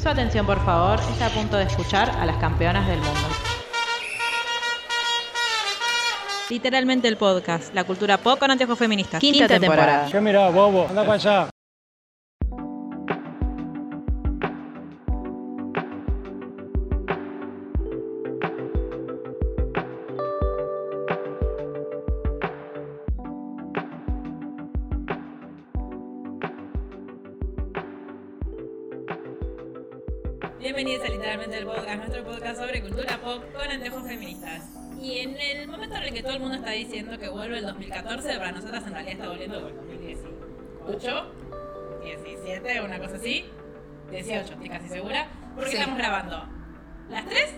Su atención, por favor, está a punto de escuchar a las campeonas del mundo. Literalmente el podcast, la cultura pop con anteojos feministas. Quinta, temporada. ¿Qué mirá, bobo? Anda para allá. Literalmente el Podcast, nuestro podcast sobre cultura pop con anteojos feministas. Y en el momento en el que todo el mundo está diciendo que vuelve el 2014, para nosotras en realidad está volviendo el 2018, 17, una cosa así. 18, estoy casi segura. Porque Sí. estamos grabando las 3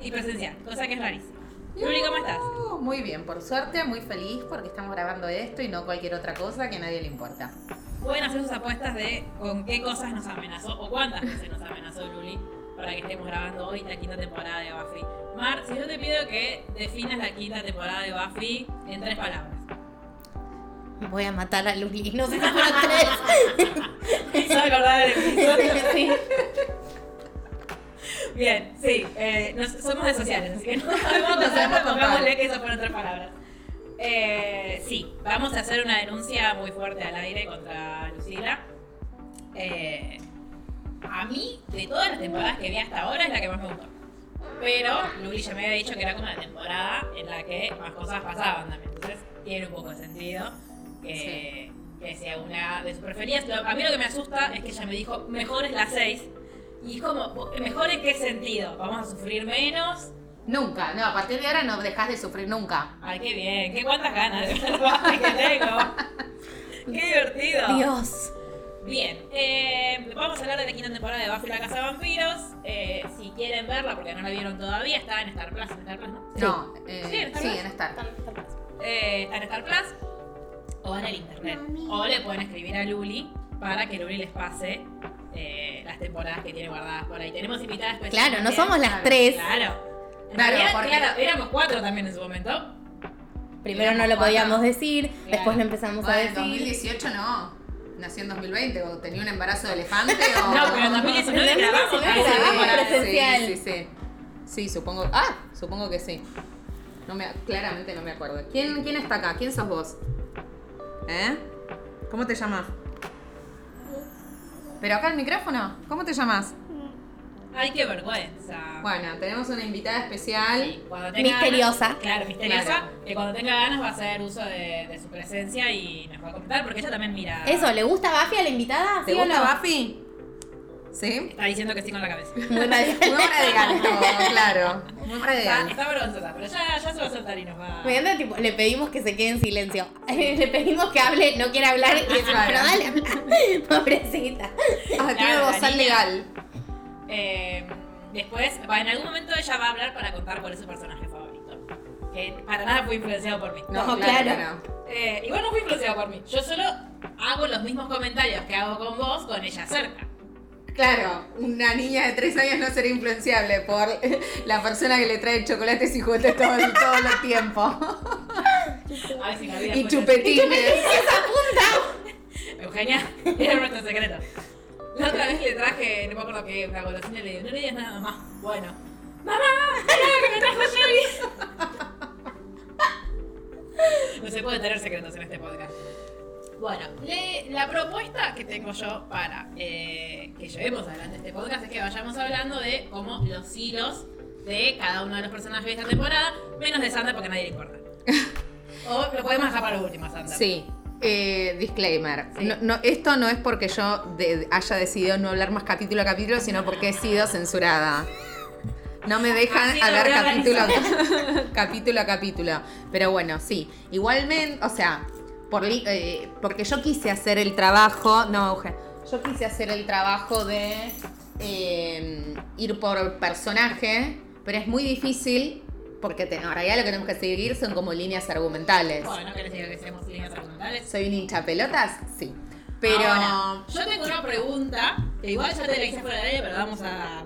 y presencial, cosa que es rarísima. Luli, ¿cómo estás? Muy bien, por suerte, muy feliz porque estamos grabando esto y no cualquier otra cosa que a nadie le importa. Pueden hacer sus apuestas de con qué cosas nos amenazó o cuántas veces nos amenazó Luli para que estemos grabando hoy la quinta temporada de Buffy. Mar, si yo te pido que definas la quinta temporada de Buffy en tres palabras. Voy a matar a Luli. No sé si fueron tres. ¿Se acordar del episodio? Sí. Bien, sí, eh, nos- somos de sociales, así que no sabemos No sabemos contar, contar. pongámosle que esas fueron tres palabras. Eh, sí, vamos a hacer una denuncia muy fuerte al aire contra Lucila. Eh, a mí, de todas las temporadas que vi hasta ahora, es la que más me gustó. Pero Luli ya me había dicho que era como la temporada en la que más cosas pasaban también. Entonces, tiene un poco de sentido que, que sea una de sus preferidas. Lo- a mí lo que me asusta es que ella me dijo, mejor es la 6. Y es como, ¿mejor en qué sentido? ¿Vamos a sufrir menos? Nunca, no, a partir de ahora no dejas de sufrir nunca. Ay, qué bien, qué cuántas ganas de que tengo. Qué divertido. Dios. Bien, eh, vamos a hablar de la quinta temporada de Buffy la Casa de Vampiros. Eh, si quieren verla, porque no la vieron todavía, está en Star Plus. ¿En Star Plus, no? No, eh, Sí, en Star sí, Plus. en Star. Eh, está en Star Plus o en el internet. O le pueden escribir a Luli para que Luli les pase eh, las temporadas que tiene guardadas por ahí. Tenemos invitadas especiales. Claro, no somos las tres. Claro. Claro, realidad, porque- claro, éramos cuatro también en su momento. Primero no lo podíamos decir, Claro. después lo empezamos a Bueno, en decir. 2018 no. Nació en 2020 o tenía un embarazo de elefante o... No, pero en 2019 En grabamos. 2019 sí, grabamos para- presencial. Sí, sí, sí. Sí, supongo... Ah, supongo que sí. No me, claramente no me acuerdo. ¿Quién, ¿Quién está acá? ¿Quién sos vos? ¿Eh? ¿Cómo te llamas? ¿Pero acá el micrófono? ¿Cómo te llamas? Ay, qué vergüenza. Bueno, tenemos una invitada especial. Sí, cuando tenga Misteriosa. ganas- claro, misteriosa. Claro. Que cuando tenga ganas va a hacer uso de, de su presencia y nos va a comentar porque ella también mira. Eso, ¿le gusta Buffy a la invitada? ¿Te ¿Sí o gusta no? Buffy? ¿Sí? Está diciendo que sí con la cabeza. Muy radical. Muy radical esto, claro. Muy Está, radical. está vergonzosa, pero ya, ya se va a soltar y nos va. Me encanta, tipo, le pedimos que se quede en silencio. le pedimos que hable, no quiere hablar. Y decimos, Claro. pero dale, habla. Pobrecita. Ah, tiene niña. legal. Eh, después, en algún momento ella va a hablar para contar cuál es su personaje favorito. Que para nada fue influenciado por mí. No, claro. Eh, igual no fue influenciado por mí. Yo solo hago los mismos comentarios que hago con vos con ella cerca. Claro, una niña de 3 años no será influenciable por la persona que le trae chocolates y juguetes todo, todo el tiempo. Ay, si me Y escucha. chupetines. Eugenia, era nuestro secreto. La otra vez le traje, no me acuerdo qué, una golosina y le digo, no le digas nada, mamá. Bueno. ¡Mamá! ¡Mira que me trajo Jerry! No se puede tener secretos en este podcast. Bueno, le- la propuesta que tengo yo para eh, que llevemos adelante este podcast es que vayamos hablando de cómo los hilos de cada uno de los personajes de esta temporada, menos de Sandra porque a nadie le importa. O lo podemos dejar para lo último, Sandra. Sí. Eh, disclaimer. Sí. No, no, esto no es porque yo de- haya decidido no hablar más capítulo a capítulo, sino porque he sido censurada. No me dejan Así hablar lo capítulo, organizamos. capítulo a capítulo. Pero bueno, sí. Igualmente, o sea, por eh, porque yo quise hacer el trabajo. No. Yo quise hacer el trabajo de eh, ir por personaje, pero es muy difícil porque te- en realidad lo que tenemos que seguir son como líneas argumentales. Bueno, ¿no querés decir que seamos líneas argumentales? ¿Soy un hincha pelotas? Sí. Pero. Ahora, yo tengo una pregunta, que igual ya te la hice fuera del aire, pero vamos a,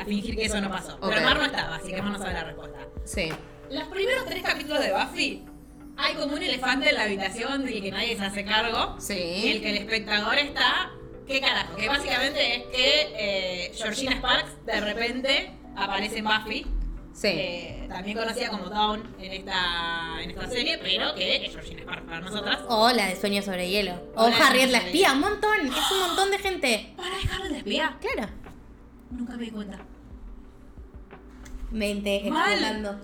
a fingir que eso no pasó. Pero Mar no estaba, así que Mar no sabe la respuesta. Sí. Los primeros tres capítulos de Buffy, hay como un elefante en la habitación del que nadie se hace cargo. Sí. Y el que el espectador está. ¿Qué carajo? Que básicamente es que eh, Georgina Sparks de repente aparece en Buffy. Sí. eh, también conocida como Dawn en esta, en esta serie, pero que es Georgina Sparks para nosotras. O la de Sueño sobre Hielo. O O la Harriet la espía. Un montón. Es un montón de gente. ¿Para dejarle de espía? Claro. Nunca me di cuenta. Mente explotando.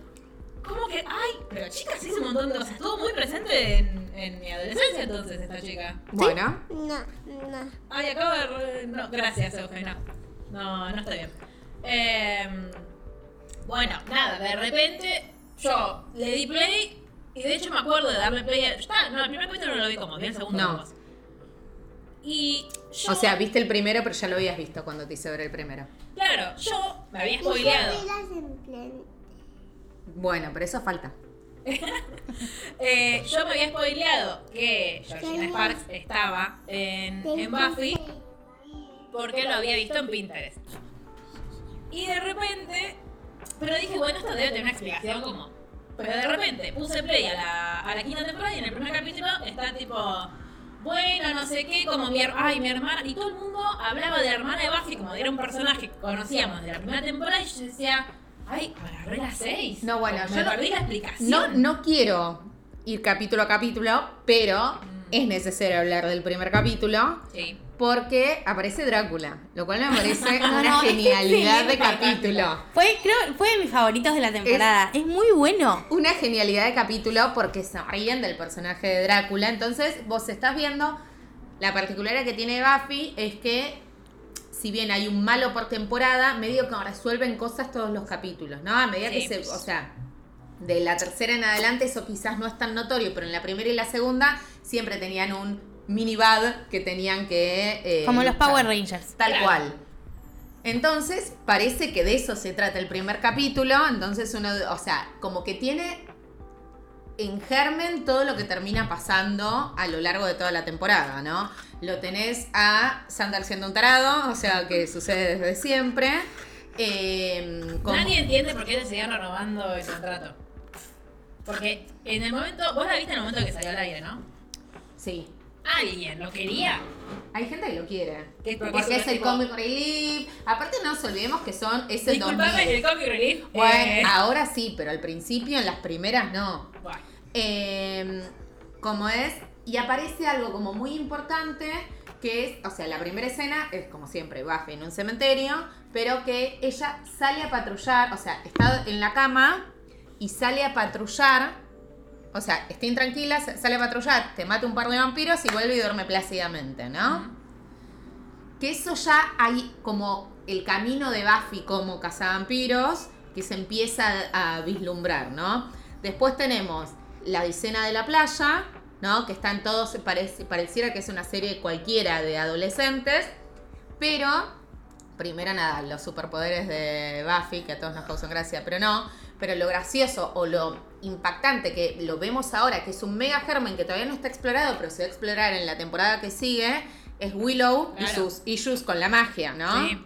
¿Cómo que? Ay, pero chicas, hizo un montón de cosas. Estuvo muy presente en, en mi adolescencia entonces esta chica. Bueno, No, no. Ay, acabo de... re- No, gracias, Eugenia. No, no está bien. Eh, bueno, nada, de repente yo le di play y de hecho me acuerdo de darle play a... Está, no, el primer capítulo no lo vi como, vi el segundo No. Y yo... o sea, viste el primero, pero ya lo habías visto cuando te hice ver el primero. Claro, yo me había spoileado. Bueno, pero eso falta. Eh, yo me había spoileado que Georgina Sparks estaba en, en Buffy porque lo había visto en Pinterest. Y de repente, pero dije, bueno, esto debe tener una explicación como... Pero de repente puse play a la, a la quinta temporada y en el primer capítulo está tipo... Bueno, no sé qué, como mi, ay, mi hermana... Y todo el mundo hablaba de la hermana de Buffy como de era un personaje que conocíamos de la primera temporada y yo decía... Ay, agarré las seis. No, bueno, yo no- perdí la explicación. No, no quiero ir capítulo a capítulo, pero es necesario hablar del primer capítulo Sí. Porque aparece Drácula, lo cual me parece No, una no, genialidad de capítulo. Fue, creo, fue de mis favoritos de la temporada. Es, muy bueno. Una genialidad de capítulo porque se ríen del personaje de Drácula. Entonces, vos estás viendo. La particularidad que tiene Buffy es que, si bien hay un malo por temporada, medio que resuelven cosas todos los capítulos, ¿no? A medida Sí. que se. O sea, de la tercera en adelante, eso quizás no es tan notorio, pero en la primera y la segunda siempre tenían un mini bad que tenían que. eh, Como los. Power Rangers. Tal Claro. cual. Entonces, parece que de eso se trata el primer capítulo. Entonces, uno, o sea, como que tiene en germen todo lo que termina pasando a lo largo de toda la temporada, ¿no? Lo tenés a Sander siendo un tarado, o sea, que sucede desde siempre. Eh, como- Nadie entiende por qué le seguían renovando el contrato. Porque en el momento, vos la viste en el momento que salió al aire, ¿no? Sí. Alguien lo quería. Hay gente que lo quiere. Que- porque Porque es el tipo- comic relief. Aparte, no nos olvidemos que son ese Disculpame, 2000. el comic relief. Bueno, eh, ahora sí, pero al principio, en las primeras, no. bueno, Eh, como es, y aparece algo como muy importante, que es, o sea, la primera escena es como siempre, Buffy en un cementerio, pero que ella sale a patrullar, o sea, está en la cama y sale a patrullar, o sea, está intranquila, sa- sale a patrullar, te mata un par de vampiros y vuelve y duerme plácidamente, ¿no? Que eso ya hay como el camino de Buffy como cazavampiros que se empieza a vislumbrar, ¿no? Después tenemos la escena de la playa, ¿no? Que están todos, pareciera que es una serie cualquiera de adolescentes, pero, primero nada, los superpoderes de Buffy, que a todos nos causan gracia, pero no, pero lo gracioso o lo impactante que lo vemos ahora, que es un mega germen que todavía no está explorado, pero se va a explorar en la temporada que sigue, es Willow y sus issues con la magia, ¿no? Sí.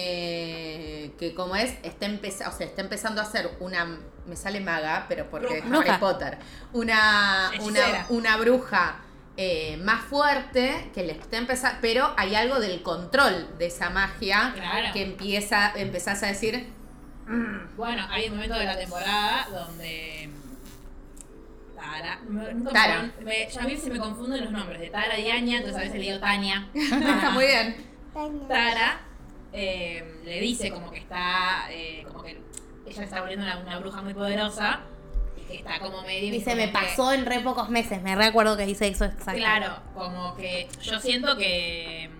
Eh, que como es, está, empeza- o sea, está empezando a hacer una, me sale maga, pero porque Bruja. Harry Potter, una, una, una bruja eh, más fuerte que le está empezando, pero hay algo del control de esa magia Claro. que empieza, empezás a decir, Bueno, hay un momento de la temporada donde. Tara. me- nunca Tara. me- ya a mí se me confunden los nombres de Tara y Anya, entonces a veces le digo Tania. está muy bien. Tara eh, le dice como que está. eh, como que ella está volviendo una, una bruja muy poderosa. Y que está como medio. Dice, me que- pasó en re pocos meses. Me recuerdo que dice eso exacto. Claro, como que yo siento que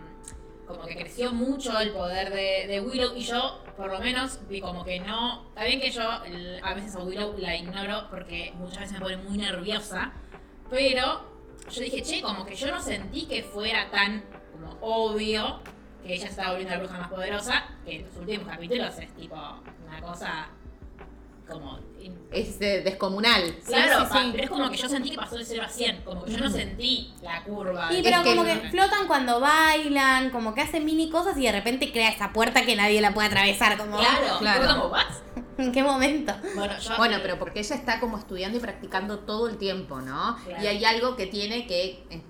como que creció mucho el poder de, Willow y yo por lo menos vi como que no, está bien que yo a veces a Willow la ignoro porque muchas veces me pone muy nerviosa, pero yo dije, che, como que yo no sentí que fuera tan como obvio que ella estaba volviendo la bruja más poderosa, que en los últimos capítulos es tipo una cosa como Es eh, descomunal. Sí, Claro, sí, sí. pero es como que yo sentí que pasó de 0 a 100, como que yo no sentí la curva. Y de- pero como que flotan cuando bailan, como que hacen mini cosas y de repente crea esa puerta que nadie la puede atravesar. Como, Claro, Claro. fue como, ¿what? ¿En qué momento? Bueno, yo, Bueno, pero porque ella está como estudiando y practicando todo el tiempo, ¿no? Claro. Y hay algo que tiene que, eh,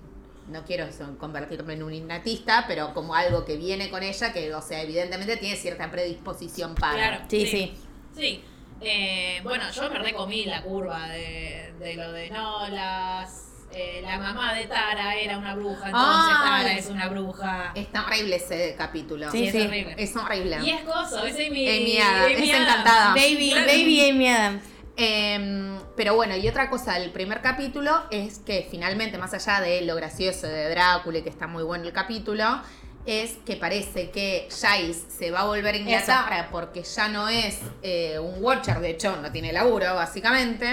no quiero convertirme en un innatista, pero como algo que viene con ella, que, o sea, evidentemente tiene cierta predisposición para. Claro. Sí, sí. Sí. Eh, bueno, yo me recomí la curva de, de lo de no, las. eh, la mamá de Tara era una bruja, entonces Ay. Tara es una bruja. Está horrible ese capítulo. Sí, es horrible. Es horrible. Y es coso, es Amy. Amy Adams, es encantada. Baby, Claro. baby Amy Adams. Em, pero bueno, y otra cosa del primer capítulo es que finalmente, más allá de lo gracioso de Drácula y que está muy bueno el capítulo, es que parece que Giles se va a volver a Inglaterra porque ya no es eh, un Watcher, de hecho no tiene laburo, básicamente.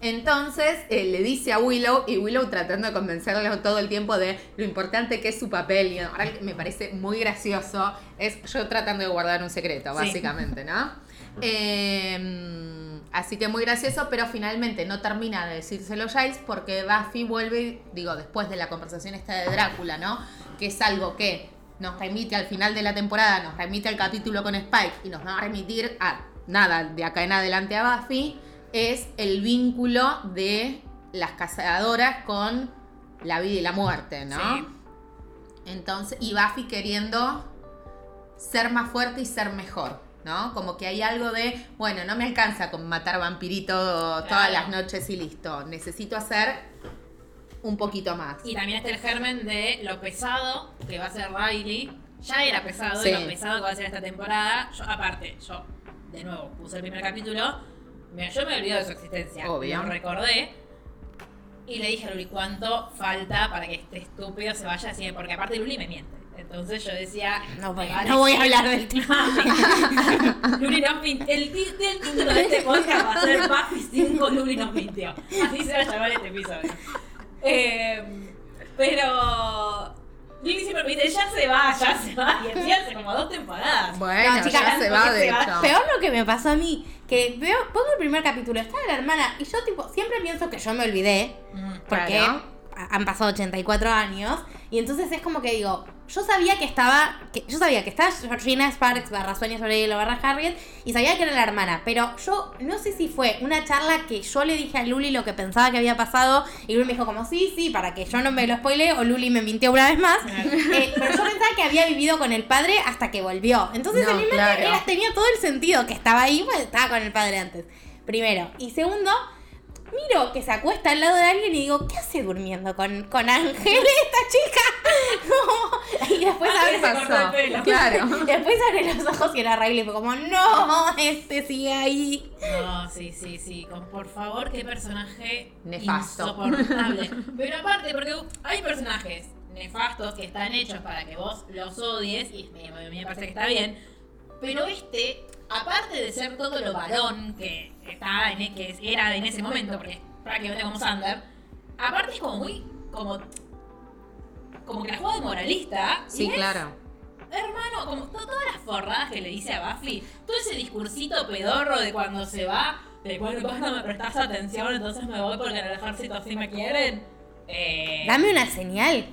Entonces eh, le dice a Willow y Willow tratando de convencerlo todo el tiempo de lo importante que es su papel y ahora me parece muy gracioso es yo tratando de guardar un secreto, Sí. básicamente, ¿no? Eh, así que muy gracioso, pero finalmente no termina de decírselo Giles porque Buffy vuelve, digo, después de la conversación esta de Drácula, ¿no? Que es algo que nos remite al final de la temporada, nos remite al capítulo con Spike y nos va a remitir a nada de acá en adelante a Buffy, es el vínculo de las cazadoras con la vida y la muerte, ¿no? Sí. Entonces, y Buffy queriendo ser más fuerte y ser mejor, ¿no? Como que hay algo de, bueno, no me alcanza con matar vampirito todas Claro. las noches y listo. Necesito hacer un poquito más. Y también está el germen de lo pesado que va a ser Riley. Ya era pesado Sí. y lo pesado que va a ser esta temporada. Yo, aparte, yo, de nuevo, puse el primer capítulo. yo me olvidé de su existencia. Obvio. Lo recordé. Y le dije a Luli, ¿cuánto falta para que este estúpido se vaya así? Porque aparte Luli me miente. Entonces yo decía... No voy, me va no voy a hablar del tema. Luli nos mintió. El, ti- el título de este podcast va a ser Buffy 5 Luli nos mintió. Así se va a llamar este episodio. Eh, pero. Lili siempre me dice, ya se va, ya se va. Y encima hace como dos temporadas. Bueno, No, chicas, ya se va, porque de se va. hecho. Peor lo que me pasó a mí, que veo, pongo el primer capítulo, está la hermana, y yo tipo, siempre pienso que yo me olvidé, porque Claro. Ha- han pasado 84 años, y entonces es como que digo, yo sabía que estaba, que, yo sabía que estaba Georgina Sparks barra Sueños sobre hielo barra Harriet, y sabía que era la hermana, pero yo no sé si fue una charla que yo le dije a Luli lo que pensaba que había pasado, y Luli me dijo como, sí, sí, para que yo no me lo spoile, o Luli me mintió una vez más, Eh, pero yo pensaba que había vivido con el padre hasta que volvió. Entonces No, en mi mente claro. era- tenía todo el sentido que estaba ahí, pues estaba con el padre antes. Primero. Y segundo, miro que se acuesta al lado de alguien y digo, ¿qué hace durmiendo con, con Ángel esta chica? Como- y después abre, el pelo. Claro. después abre los ojos y era Riley fue como, no, este sigue ahí. No, sí, sí, sí. Con, por favor, qué personaje Nefasto. insoportable. Pero aparte, porque hay personajes nefastos que están hechos para que vos los odies, y me, me- me parece que está bien. Pero este, aparte de ser todo lo varón que está en, que era en ese momento, porque es prácticamente como Sander, aparte es como muy. como. como que la juega de moralista. y Sí, es- claro. Hermano, como to- todas las forradas que le dice a Buffy, todo ese discursito pedorro de cuando se va, de bueno, vos no me prestás atención, entonces me voy porque en el ejército así me quieren. Eh, Dame una señal.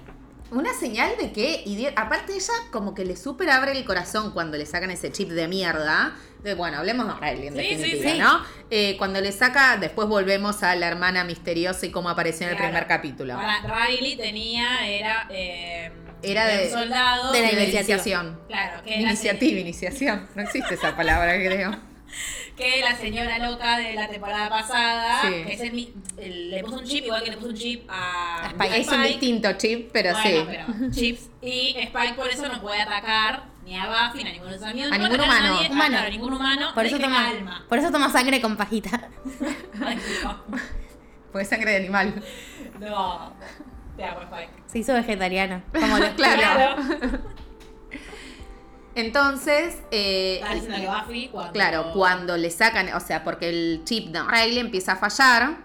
Una señal de que, aparte ella como que le super abre el corazón cuando le sacan ese chip de mierda. De, bueno, hablemos de Riley en Sí, sí, definitiva, sí. ¿no? Eh, cuando le saca, después volvemos a la hermana misteriosa y cómo apareció en el Claro. primer capítulo. Para Riley tenía, era, eh, Era de- soldado. de la iniciación. Claro, que Iniciativa, iniciación. No existe esa palabra, creo. que la señora loca de la temporada pasada, Sí. que es el, el- le puso un chip, igual que le puso un chip a, A Spike. Es un distinto chip, pero bueno, sí. pero chips. Y Spike por eso no puede atacar ni a Buffy, ni a ningún de sus amigos. A no ningún humano. nadie, ah, Humano. claro, ningún humano. Por eso, toma, alma. por eso toma sangre con pajita. Ay, no. Pues sangre de animal. No. Te amo, Spike. Se hizo vegetariano. Como los Claro. Entonces, eh, que Buffy cuando... Claro, cuando le sacan, o sea, porque el chip de Riley empieza a fallar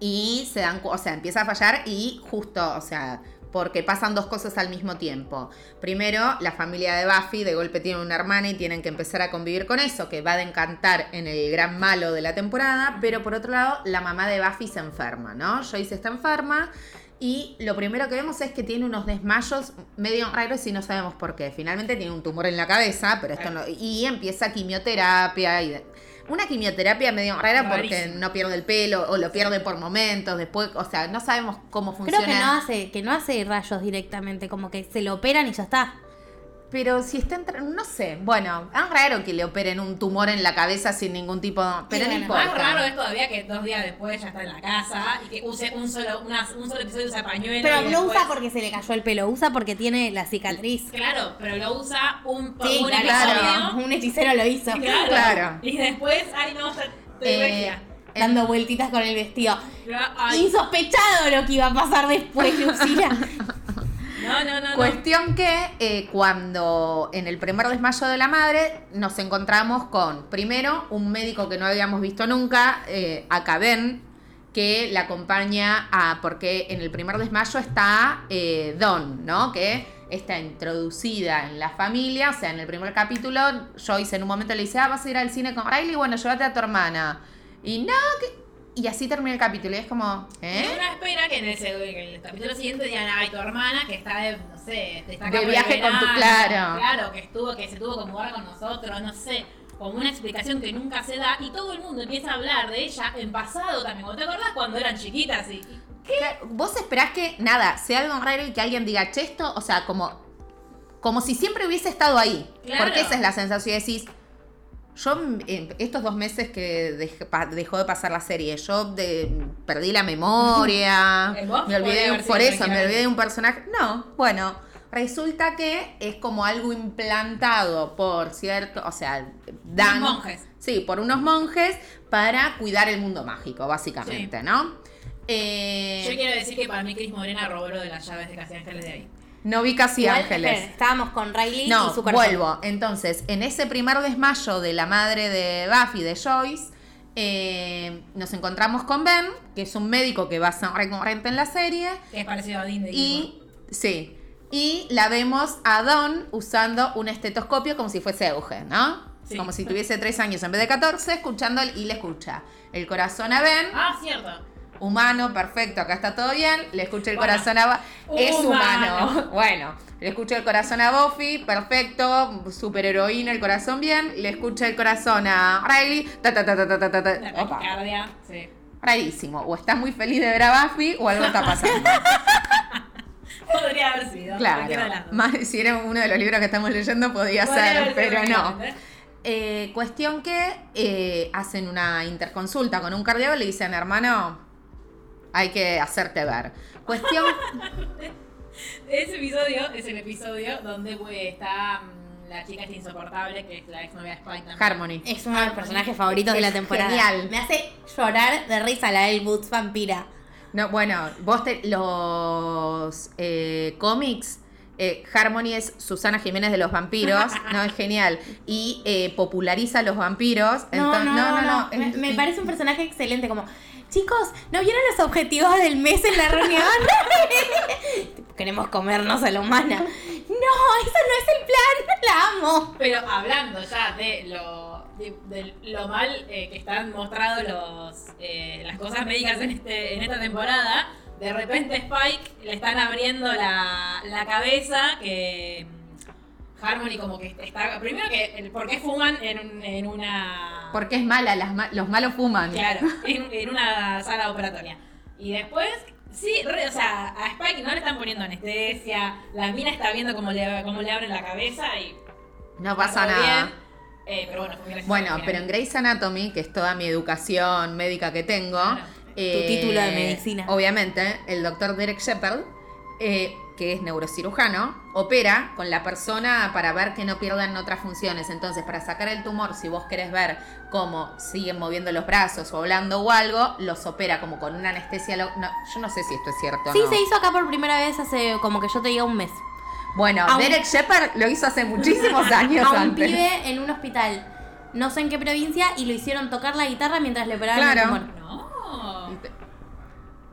y se dan, o sea, empieza a fallar y justo, o sea, porque pasan dos cosas al mismo tiempo. Primero, la familia de Buffy de golpe tiene una hermana y tienen que empezar a convivir con eso, que va a encantar en el gran malo de la temporada, pero por otro lado, la mamá de Buffy se enferma, ¿no? Joyce está enferma. Y lo primero que vemos es que tiene unos desmayos medio raros y no sabemos por qué. Finalmente tiene un tumor en la cabeza, pero esto no. Y empieza quimioterapia y. una quimioterapia medio rara porque no pierde el pelo o lo pierde por momentos, después, o sea, no sabemos cómo funciona. Creo que no hace, que no hace rayos directamente, como que se lo operan y ya está. Pero si está entre, no sé, bueno, es raro que le operen un tumor en la cabeza sin ningún tipo, pero no bueno, importa. Más raro es todavía que dos días después ya está en la casa y que use un solo, una- un solo episodio usa pañuelo. Pero no después- usa porque se le cayó el pelo, usa porque tiene la cicatriz. Claro, pero lo usa un, Sí, un claro, episodio. un hechicero lo hizo. Claro. Claro. Y después, ay no, estoy Eh. Dando vueltitas con el vestido. Ay, Insospechado lo que iba a pasar después, Lucila. No, no, no. Cuestión que eh, cuando en el primer desmayo de la madre nos encontramos con, primero, un médico que no habíamos visto nunca, eh, Acaben, que la acompaña a, porque en el primer desmayo está eh, Don, ¿no? Que está introducida en la familia, o sea, en el primer capítulo, Joyce en un momento le dice, ah, vas a ir al cine con Riley, bueno, llévate a tu hermana. Y no, que... Y así termina el capítulo, y es como, Y ¿eh? uno espera que en el, seg- en el capítulo siguiente digan, ay, tu hermana que está de, no sé, está acá De viaje con tu- claro. Claro, que estuvo, que se tuvo que mudar con nosotros, no sé. Como una explicación que nunca se da y todo el mundo empieza a hablar de ella en pasado también. ¿Vos ¿Te acordás cuando eran chiquitas? Y, y- Claro, Vos esperás que, nada, sea algo raro y que alguien diga, che, esto, o sea, como, como si siempre hubiese estado ahí. Claro. Porque esa es la sensación. Y decís, yo, en estos dos meses que dej- pa- dejó de pasar la serie, yo de- perdí la memoria, me olvidé, sido por eso, me olvidé de un personaje. No, bueno, resulta que es como algo implantado por cierto, o sea, dan... Unos monjes. Sí, por unos monjes para cuidar el mundo mágico, básicamente, ¿no? Eh, Yo quiero decir que para mí Cris Morena robó lo de las llaves de Casi Ángeles de ahí. No vi casi Igual, ángeles. esperen, estábamos con Riley No, y su corazón. vuelvo. Entonces, en ese primer desmayo de la madre de Buffy, de Joyce, eh, nos encontramos con Ben, que es un médico que va a ser recurrente en la serie, Que es parecido a Dean de y sí, y la vemos a Don usando un estetoscopio como si fuese Euge, ¿no? Sí. Como si tuviese tres años en vez de 14, escuchando y le escucha el corazón a Ben, Ah, cierto. Humano, perfecto, acá está todo bien, le escucha el Bueno, corazón a... Es humano. humano. Bueno, le escucha el corazón a Buffy, perfecto, superheroína, el corazón bien, le escucha el corazón a Riley, ta ta ta ta ta ta ta. La Opa, sí. rarísimo, o estás muy feliz de ver a Buffy o algo está pasando. Podría haber sido. claro, más si era uno de los libros que estamos leyendo podía Podría ser, pero no. tranquilamente. Eh, cuestión que eh, hacen una interconsulta con un cardiólogo y le dicen, hermano, hay que hacerte ver. Cuestión... Ese episodio es el episodio donde está mm, la chica esta insoportable, que es la ex novia de Spike también. Harmony. Es uno de los personajes favoritos de la temporada. genial. Me hace llorar de risa la del Boots vampira. No, bueno, vos te, los eh, cómics, eh, Harmony es Susana Jiménez de los vampiros, no es genial, y eh, populariza los vampiros. No, entonces- no, no, Me, me parece un personaje excelente. Como, chicos, ¿no vieron los objetivos del mes en la reunión? Queremos comernos a la humana. No, eso no es el plan. La amo. Pero hablando ya de lo, de, de lo mal eh, que están mostrados los, eh, las cosas médicas en, este, en esta temporada, de repente Spike le están abriendo la, la cabeza que Harmony como que está... Primero que, ¿por qué fuman en, un- en una... Porque es mala, las los malos fuman. Claro, en, en una sala operatoria. Y después, sí, re- o sea, a Spike no le están poniendo anestesia, la mina está viendo cómo le, cómo le abren la cabeza y No pasa nada. bien. Eh, pero bueno, Bueno, pero en. Grey's Anatomy, que es toda mi educación médica que tengo, Claro. eh, título de medicina. Obviamente, el doctor Derek Shepard, eh, que es neurocirujano, opera con la persona para ver que no pierdan otras funciones. Entonces, para sacar el tumor, si vos querés ver cómo siguen moviendo los brazos o hablando o algo, los opera como con una anestesia. lo- no, yo no sé si esto es cierto. o Sí, no. se hizo acá por primera vez hace como que yo te diga un mes. Bueno, A un- Derek Shepard lo hizo hace muchísimos años A un antes. pibe en un hospital. No sé en qué provincia y lo hicieron tocar la guitarra mientras le operaban Claro. el tumor. No.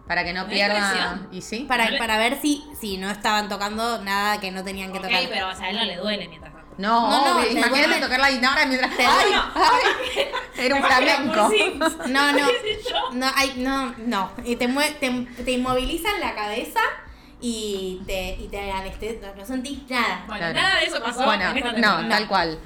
Para que no ¿No pierda. ¿Y sí? Para, para ver si, si no estaban tocando nada que no tenían que tocar. pero o sea, a él no le duele mientras tanto. No, No, no, imagínate duele. tocar la guitarra mientras. Te ¡Ay! ay, Era un flamenco. No, no. No, hay, no, no. Y te, mue- te, te inmovilizan la cabeza y te, y te anestesian. No sentís nada. Bueno, Claro. nada de eso pasó Bueno, no, tal cual.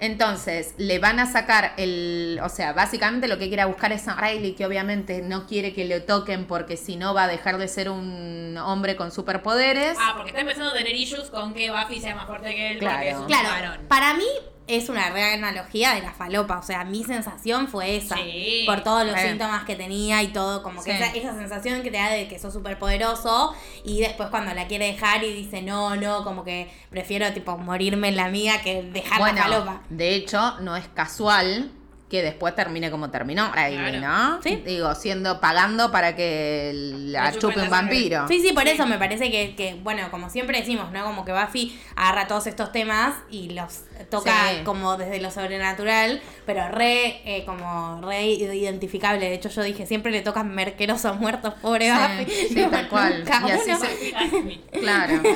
Entonces, le van a sacar el. O sea, básicamente lo que quiere buscar es a Riley, que obviamente no quiere que le toquen porque si no va a dejar de ser un hombre con superpoderes. Ah, porque está empezando a tener issues con que Buffy sea más fuerte que él Claro. porque es un Claro, varón. para mí es una real analogía de la falopa. O sea, mi sensación fue esa. Sí. Por todos los Sí. síntomas que tenía y todo, como que Sí. esa, esa sensación que te da de que sos súper poderoso. Y después cuando la quiere dejar y dice no, no, como que prefiero tipo morirme en la mía que dejar bueno, la falopa. de hecho, no es casual que después termine como terminó Riley, ¿no? Sí. Digo, siendo pagando para que la chupe un vampiro. Sí, sí, por eso me parece que, que, bueno, como siempre decimos, ¿no? Como que Buffy agarra todos estos temas y los toca Sí. como desde lo sobrenatural, pero re, eh, como re identificable. De hecho, yo dije, siempre le tocan merqueros o muertos, pobre Sí, Buffy. sí, tal cual. Y así se- Claro.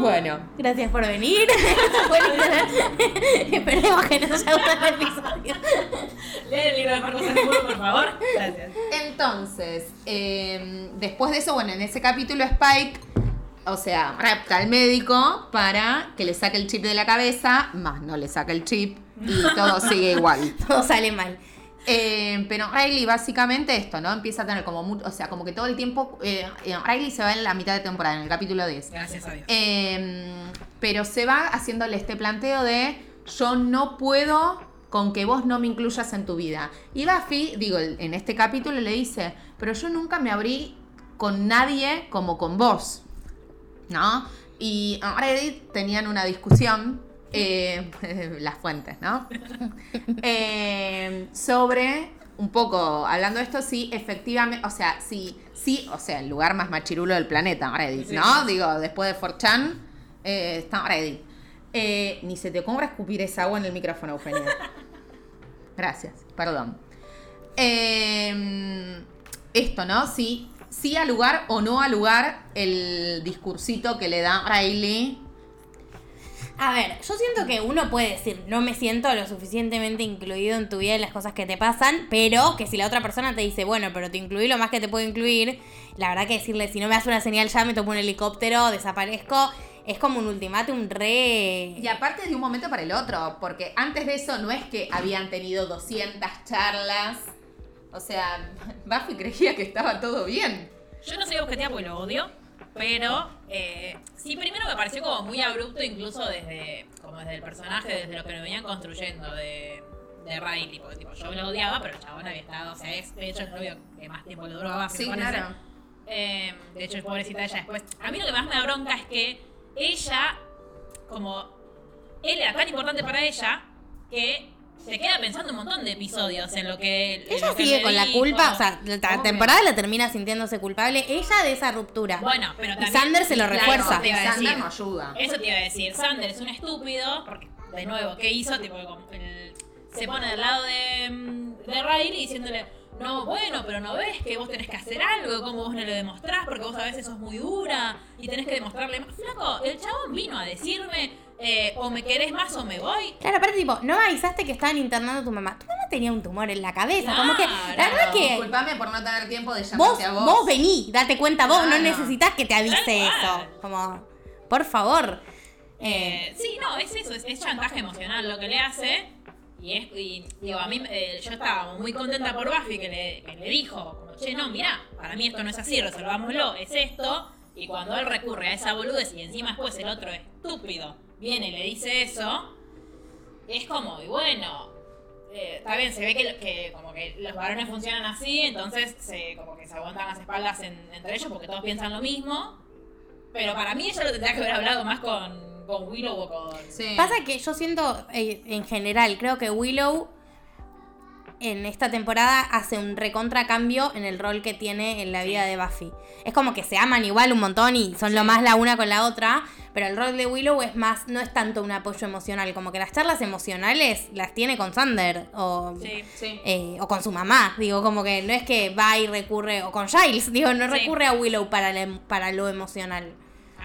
bueno, Gracias por venir. Esperemos que nos haya gustado el episodio. Lee el libro de Marcos Aramuro, por favor. Gracias. entonces, eh, después de eso, bueno, en ese capítulo Spike, o sea, rapta al médico para que le saque el chip de la cabeza, más no le saca el chip y todo sigue igual. Todo sale mal. Eh, pero Riley básicamente esto, ¿no? Empieza a tener como, o sea, como que todo el tiempo, eh, eh, Riley se va en la mitad de temporada, en el capítulo 10. Gracias a Dios. Eh, pero se va haciéndole este planteo de yo no puedo con que vos no me incluyas en tu vida. Y Buffy, digo, en este capítulo le dice, pero yo nunca me abrí con nadie como con vos, ¿no? Y Reddit tenían una discusión, eh, las fuentes, ¿no? Eh, sobre un poco, hablando de esto, sí, efectivamente, o sea, sí, sí, o sea, el lugar más machirulo del planeta, Reddit. ¿no? Digo, después de 4chan, eh, está Reddit. Ni se te ocurra escupir esa agua en el micrófono, Eugenia. Gracias, perdón. Esto, ¿no? Sí, sí al lugar o no al lugar el discursito que le da Riley. A ver, yo siento que uno puede decir, no me siento lo suficientemente incluido en tu vida y las cosas que te pasan, pero que si la otra persona te dice, bueno, pero te incluí lo más que te puedo incluir, la verdad que decirle, si no me das una señal ya, me tomo un helicóptero, desaparezco, es como un ultimátum re... Y aparte de un momento para el otro, porque antes de eso no es que habían tenido 200 charlas. O sea, Buffy creía que estaba todo bien. Yo no soy objetiva porque lo odio, pero eh, sí, primero me pareció como muy abrupto, incluso desde, como desde el personaje, desde lo que me venían construyendo de, de Riley. Porque tipo, yo lo odiaba, pero el chabón había estado, o sea, es de hecho el novio que más tiempo le duró a Buffy. me parece. Eh, de hecho, es pobrecita ella después. A mí lo que más me da bronca es que ella, como él era tan importante para ella, que se queda pensando un montón de episodios en lo que. en Ella lo que sigue con la culpa, o sea, la Obvio. temporada la termina sintiéndose culpable, ella de esa ruptura. Bueno, pero Y también. Sander se lo Claro, refuerza. te Sander decir. no ayuda. Eso te iba a decir. Sander es un estúpido, porque, de nuevo, ¿qué hizo? Tipo, el- se pone del lado de, mm, de Riley diciéndole, no, bueno, pero no ves que vos tenés que hacer algo, como vos no lo demostrás, porque vos a veces sos muy dura y tenés que demostrarle más. Flaco, el chabón vino a decirme, eh, o me querés más o me voy. Claro, aparte, tipo, no avisaste que estaban internando a tu mamá. Tu mamá tenía un tumor en la cabeza. Como que, la Claro. verdad que Disculpame por no tener tiempo de vos, llamarte a vos. vos. vení, date cuenta vos, no Claro. necesitas que te avise cual. eso. Como, por favor. Eh, Eh, sí, no, es eso, es, es chantaje emocional lo que le hace. Y, es, y digo, a mí, eh, yo estaba muy contenta por Buffy que le, dijo, che, no, mirá, para mí esto no es así, resolvámoslo, es esto. Y cuando él recurre a esa boludez y encima después el otro estúpido viene y le dice eso, es como, y bueno, eh, está bien, se ve que, que como que los varones funcionan así, entonces se, como que se aguantan las espaldas en- entre ellos porque todos piensan lo mismo. Pero para mí ella lo tendría que haber hablado más con, con Willow o con... Sí. Pasa que yo siento, eh, en general, creo que Willow en esta temporada hace un recontra cambio en el rol que tiene en la vida de Buffy. Es como que se aman igual un montón y son lo más la una con la otra, pero el rol de Willow es más, no es tanto un apoyo emocional, como que las charlas emocionales las tiene con Sander o, Sí. Sí. eh, o con su mamá, digo, como que no es que va y recurre, o con Giles, digo, no Sí. recurre a Willow para, la- para lo emocional.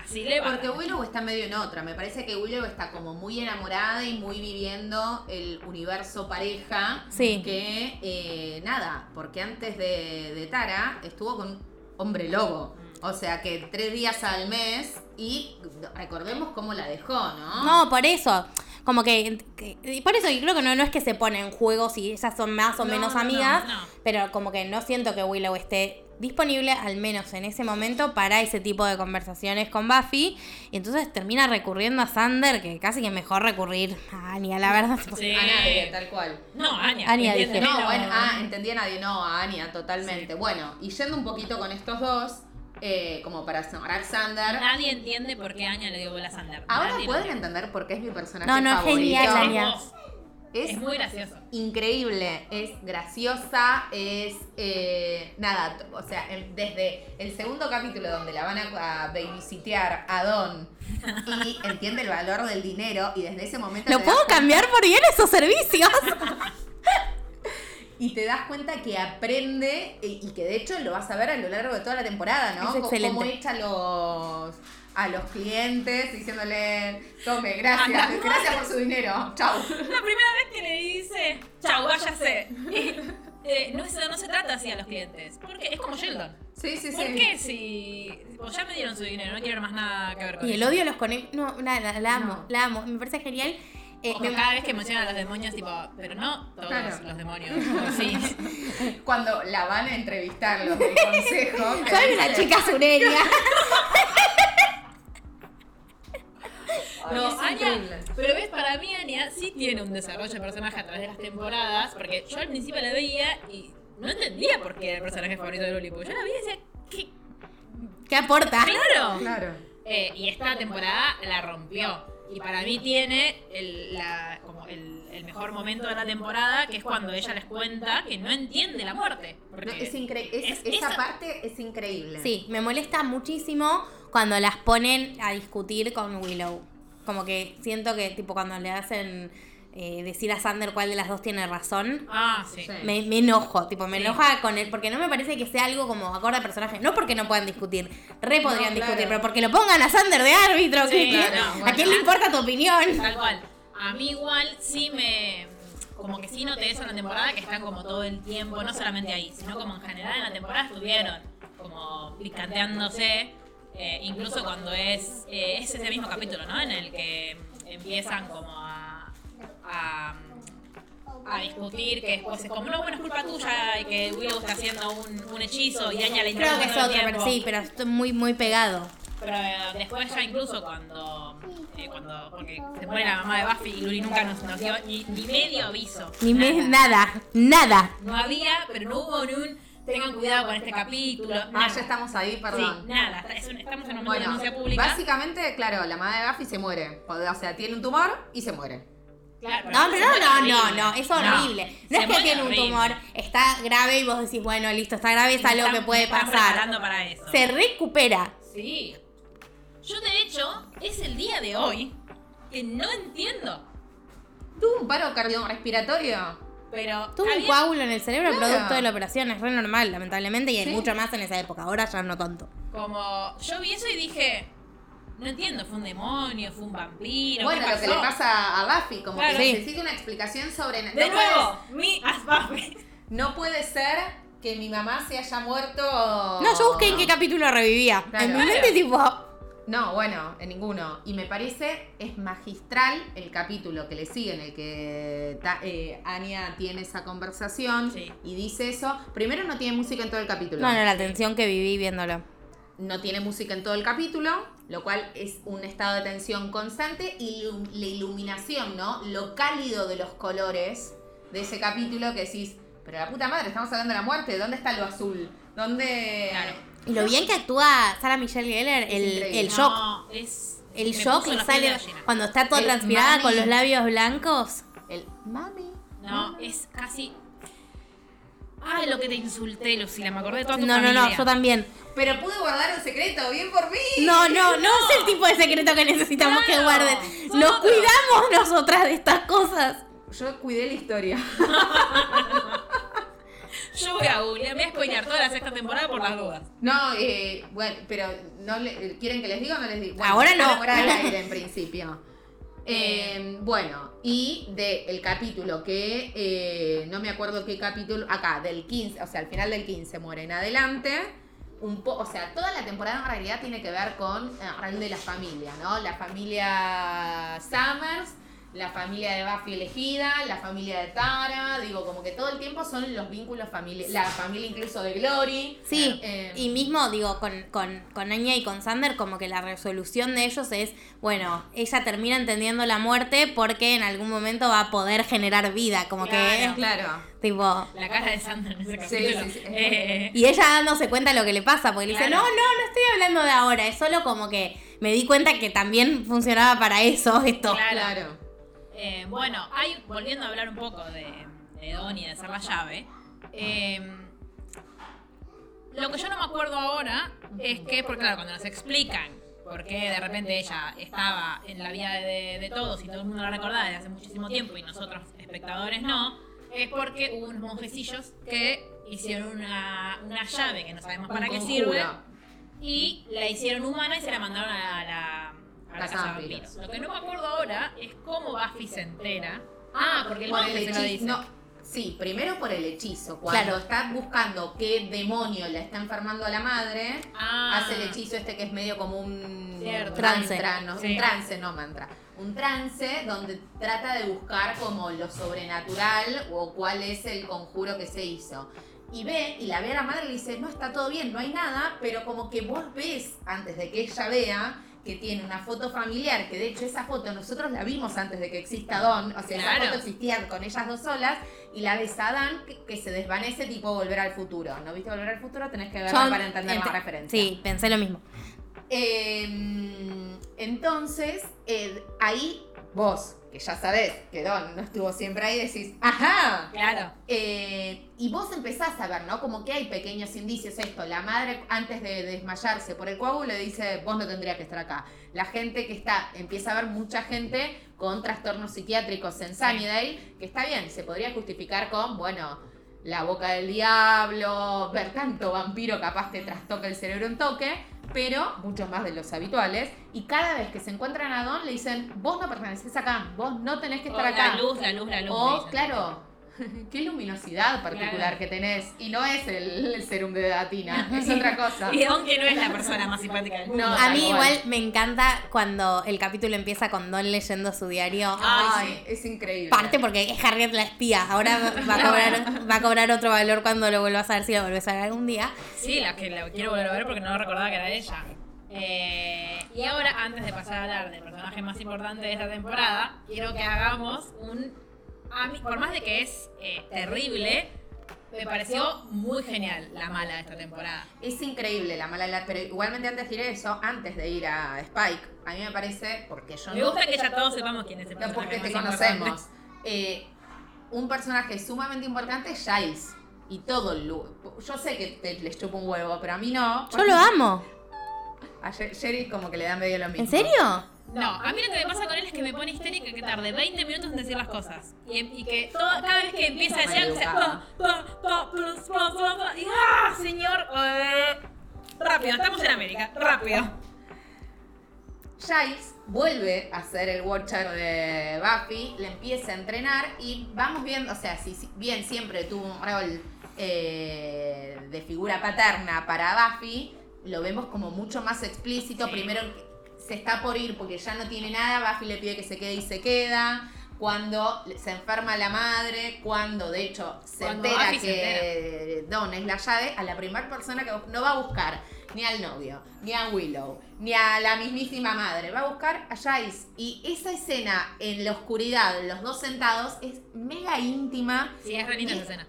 Así le. Porque Willow está medio en otra. Me parece que Willow está como muy enamorada y muy viviendo el universo pareja. Sí. Que, eh, nada, porque antes de, de Tara estuvo con hombre lobo. O sea que tres días al mes y recordemos cómo la dejó, ¿no? No, por eso. Como que, que- y por eso yo creo que no, no es que se ponen juegos y ellas son más o No, menos no, no, amigas, no. pero como que no siento que Willow esté disponible, al menos en ese momento, para ese tipo de conversaciones con Buffy. Y entonces termina recurriendo a Sander, que casi que mejor recurrir a Anya, la verdad. Sí. A nadie, tal cual. No, Anya. Anya, dije. No, no. bueno, ah, entendí a nadie, no, a Anya, totalmente. Bueno, y yendo un poquito con estos dos, eh, como para cerrar Sander. Nadie entiende por qué Anya le dio bola a Sander. Ahora Nadie pueden entender por qué es mi personaje No, no, es favorito. genial, Es Anya. Es, Es muy gracioso. increíble, es graciosa, es eh, nada, o sea, desde el segundo capítulo donde la van a, a babysitear a Don y entiende el valor del dinero y desde ese momento ¿Lo puedo cambiar por bien esos servicios? y te das cuenta que aprende eh, y que de hecho lo vas a ver a lo largo de toda la temporada, ¿no? Es excelente. Cómo echa a los a los clientes diciéndole, tome, gracias, Anda. gracias por su dinero, chau. La primera vez que le dice, chau, váyase. Eh, no, se, no se trata así a los clientes. Porque es como Sheldon. Sí, sí, sí. ¿Por qué si tipo, ya me dieron su dinero, no quiero más nada que ver con y el odio a los conejos. No, nada, la amo, No. la amo. Me parece genial. Eh, O me- cada vez que mencionan a los demonios, tipo, pero no todos Claro. los demonios. sí. Cuando la van a entrevistar los del consejo. Soy una dice, chica sureña. "Ay, No, Anya, increíble". pero ves, para mí Anya sí tiene un desarrollo de personaje a través de las temporadas, porque yo al principio la veía y no entendía por qué era el personaje favorito de Luli, porque yo la veía y decía, ¿qué? ¿Qué aporta? ¡Claro! Claro. Eh, y esta temporada la rompió. Y para mí tiene el, la- como el, el mejor momento de la temporada, que es cuando ella les cuenta que no entiende la muerte. Porque No, es increíble. es- esa esa- parte es increíble. Sí, me molesta muchísimo cuando las ponen a discutir con Willow. Como que siento que, tipo, cuando le hacen eh, decir a Sander cuál de las dos tiene razón, Ah, sí. Me, me enojo. Tipo, me Sí. enoja con él, porque no me parece que sea algo como acorde al personaje. No porque no puedan discutir, re podrían No, claro. discutir, pero porque lo pongan a Sander de árbitro. Sí, ¿A bueno. quién le importa tu opinión? Tal cual. A mí igual sí me... Como que sí noté eso en la temporada, que están como todo el tiempo, no solamente ahí, sino como en general en la temporada estuvieron como picanteándose, eh, incluso cuando es, eh, es ese mismo capítulo, ¿no? En el que empiezan como a... a a discutir que después es como, no, bueno, es culpa tuya y que Willow está haciendo un, un hechizo y Anya le Creo que es otro, pero sí, pero estoy muy, muy pegado. Pero eh, después ya incluso cuando, eh, cuando porque se muere la mamá de Buffy y Luli nunca nos, nos dio ni, ni medio aviso. Ni me, Nada. nada, nada. No había, pero no hubo ni un tengan cuidado con este capítulo. Ah, nada. ya estamos ahí, Sí, perdón. nada, es un- estamos en un momento de Bueno, denuncia pública. básicamente, claro, la madre de Buffy se muere. O sea, tiene un tumor y se muere. Claro, No, pero no, no, horrible. no, es horrible. No, es que tiene un horrible. tumor, está grave y vos decís, bueno, listo, está grave, es algo que puede pasar. preparando para eso. Se recupera. Sí. Yo de hecho, es el día de hoy que no entiendo. Tuvo un paro cardiorrespiratorio. Pero. Tuvo un coágulo en el cerebro Claro. producto de la operación, es re normal, lamentablemente, y hay Sí. mucho más en esa época. Ahora ya no tanto. Como. Yo vi eso y dije. No entiendo, fue un demonio, fue un vampiro. Bueno, ¿qué lo que le pasa a Buffy, como Claro. que Sí. necesita una explicación sobre. De no nuevo, mi as Buffy. puede- no puede ser que mi mamá se haya muerto. No, yo busqué en qué capítulo revivía. Claro. En mi Claro. mente, tipo. No, bueno, en ninguno. Y me parece es magistral el capítulo que le sigue, en el que ta- eh, Anya tiene esa conversación Sí. y dice eso. Primero no tiene música en todo el capítulo. No, no, la tensión que viví viéndolo. No tiene música en todo el capítulo, lo cual es un estado de tensión constante y la iluminación, ¿no? Lo cálido de los colores de ese capítulo que decís, pero la puta madre, estamos hablando de la muerte, ¿dónde está lo azul? ¿Dónde...? Claro. Y lo bien que actúa Sarah Michelle Gellar, el, el shock. No, es. El shock le sale cuando está toda El transpirada mami. con los labios blancos. El mami. No, es casi. Ay, lo que te insulté, Lucila, me acordé de toda tu No, no, no, yo también. Pero pude guardar un secreto, bien por mí. No, no, no es el tipo de secreto que necesitamos que Claro, guarden. Nos otros. cuidamos nosotras de estas cosas. Yo cuidé la historia. Yo voy a googlear, me voy a spoilear toda la sexta temporada por las dudas. No, eh, bueno, pero no le- ¿quieren que les diga o no les digo? Bueno, Ahora no. Fuera del aire en principio. Eh, bueno, y del capítulo que eh, no me acuerdo qué capítulo, acá, del 15, o sea, al final del 15 muere en adelante. un poco, o sea, toda la temporada en realidad tiene que ver con eh, la familia, ¿no? La familia Summers, la familia de Buffy elegida, la familia de Tara, digo, como que todo el tiempo son los vínculos familiares, la familia incluso de Glory. Sí, Eh, y mismo, digo, con, con, con Anya y con Sander, como que la resolución de ellos es, bueno, ella termina entendiendo la muerte porque en algún momento va a poder generar vida, como que, Claro. tipo... La cara de Sandra en ese Sí, sí, sí. Eh, Y ella dándose cuenta de lo que le pasa, porque le dice, no, no, no estoy hablando de ahora, es solo como que me di cuenta que también funcionaba para eso esto. Claro. Claro. Eh, bueno, hay, volviendo a hablar un poco de, de Donnie, de hacer la llave. eh, lo que yo no me acuerdo ahora es que, porque claro, cuando nos explican por qué de repente ella estaba en la vida de, de todos y todo el mundo la recordaba desde hace muchísimo tiempo y nosotros, espectadores, no, es porque hubo unos monjecillos que hicieron una, una llave que no sabemos para qué sirve y la hicieron humana y se la mandaron a la, Lo que no me acuerdo ahora es cómo Buffy se entera. Ah, porque el por monje el se lo hechizo. dice. No, sí, primero por el hechizo. Cuando Claro. está buscando qué demonio le está enfermando a la madre, Ah. hace el hechizo este que es medio como un Cierto. Trance. mantra, no, Sí. un trance, no mantra. Un trance donde trata de buscar como lo sobrenatural o cuál es el conjuro que se hizo. Y ve, y la ve a la madre y le dice, no, está todo bien, no hay nada, pero como que vos ves, antes de que ella vea, que tiene una foto familiar, que de hecho esa foto nosotros la vimos antes de que exista Don, o sea, esa Claro. foto existía con ellas dos solas, y la ves a Dan que, que se desvanece tipo Volver al Futuro. ¿No viste Volver al Futuro? Tenés que verla para entender la ent- referencia. Sí, pensé lo mismo. Eh, entonces, eh, ahí vos, que ya sabés que Don no estuvo siempre ahí, decís, ¡ajá! Claro. Eh, y vos empezás a ver, ¿no? Como que hay pequeños indicios esto. La madre, antes de desmayarse por el coágulo, le dice, vos no tendrías que estar acá. La gente que está, empieza a ver mucha gente con trastornos psiquiátricos en Sunnydale, que está bien, se podría justificar con, bueno, la boca del diablo, ver tanto vampiro capaz te trastoca el cerebro un toque, pero mucho más de los habituales. Y cada vez que se encuentran a Don, le dicen, vos no perteneces acá, vos no tenés que O estar acá. la luz, la luz, la luz. O, claro, qué luminosidad particular Claro. que tenés. Y no es el, el serum de datina, es otra cosa. Y Don que no es la persona más simpática del mundo. No, A mí igual me encanta cuando el capítulo empieza con Don leyendo su diario. Ay, es increíble. Parte porque es Harriet la espía. Ahora va a cobrar, va a cobrar otro valor cuando lo vuelvas a ver si lo vuelves a ver algún día. Sí, la que la quiero volver a ver porque no recordaba que era ella. Eh, y ahora, antes de pasar a hablar del personaje más importante de esta temporada, quiero que hagamos un... A mí, por más de que es eh, terrible, me pareció muy genial la mala de esta temporada. Es increíble la mala la- pero igualmente antes de ir a eso, antes de ir a Spike, a mí me parece, porque yo Me no... gusta que ya todos sepamos quién es el No, personaje porque te conocemos. Eh, un personaje sumamente importante es Giles. Y todo el lu- Yo sé que te, les chupa un huevo, pero a mí no. Yo lo amo. A Jerry como que le da medio lo mismo. ¿En serio? No, a mí lo que me pasa con él es que me pone histérica que tarde 20 minutos en decir las cosas. Y, y que todo- cada vez que empieza a decir y ¡ah, señor! eh, rápido, estamos en América, rápido. Giles vuelve a ser el Watcher de Buffy, le empieza a entrenar y vamos viendo, o sea, si si bien siempre tuvo un rol eh, de figura paterna para Buffy, lo vemos como mucho más explícito. Sí. Primero se está por ir porque ya no tiene nada, Buffy le pide que se quede y se queda. Cuando se enferma la madre, cuando de hecho se Cuando entera Buffy se que Don es la llave, a la primera persona que no va a buscar ni al novio, ni a Willow, ni a la mismísima madre, va a buscar a Giles. Y esa escena en la oscuridad, los dos sentados, es mega íntima. Sí, es re linda esa escena.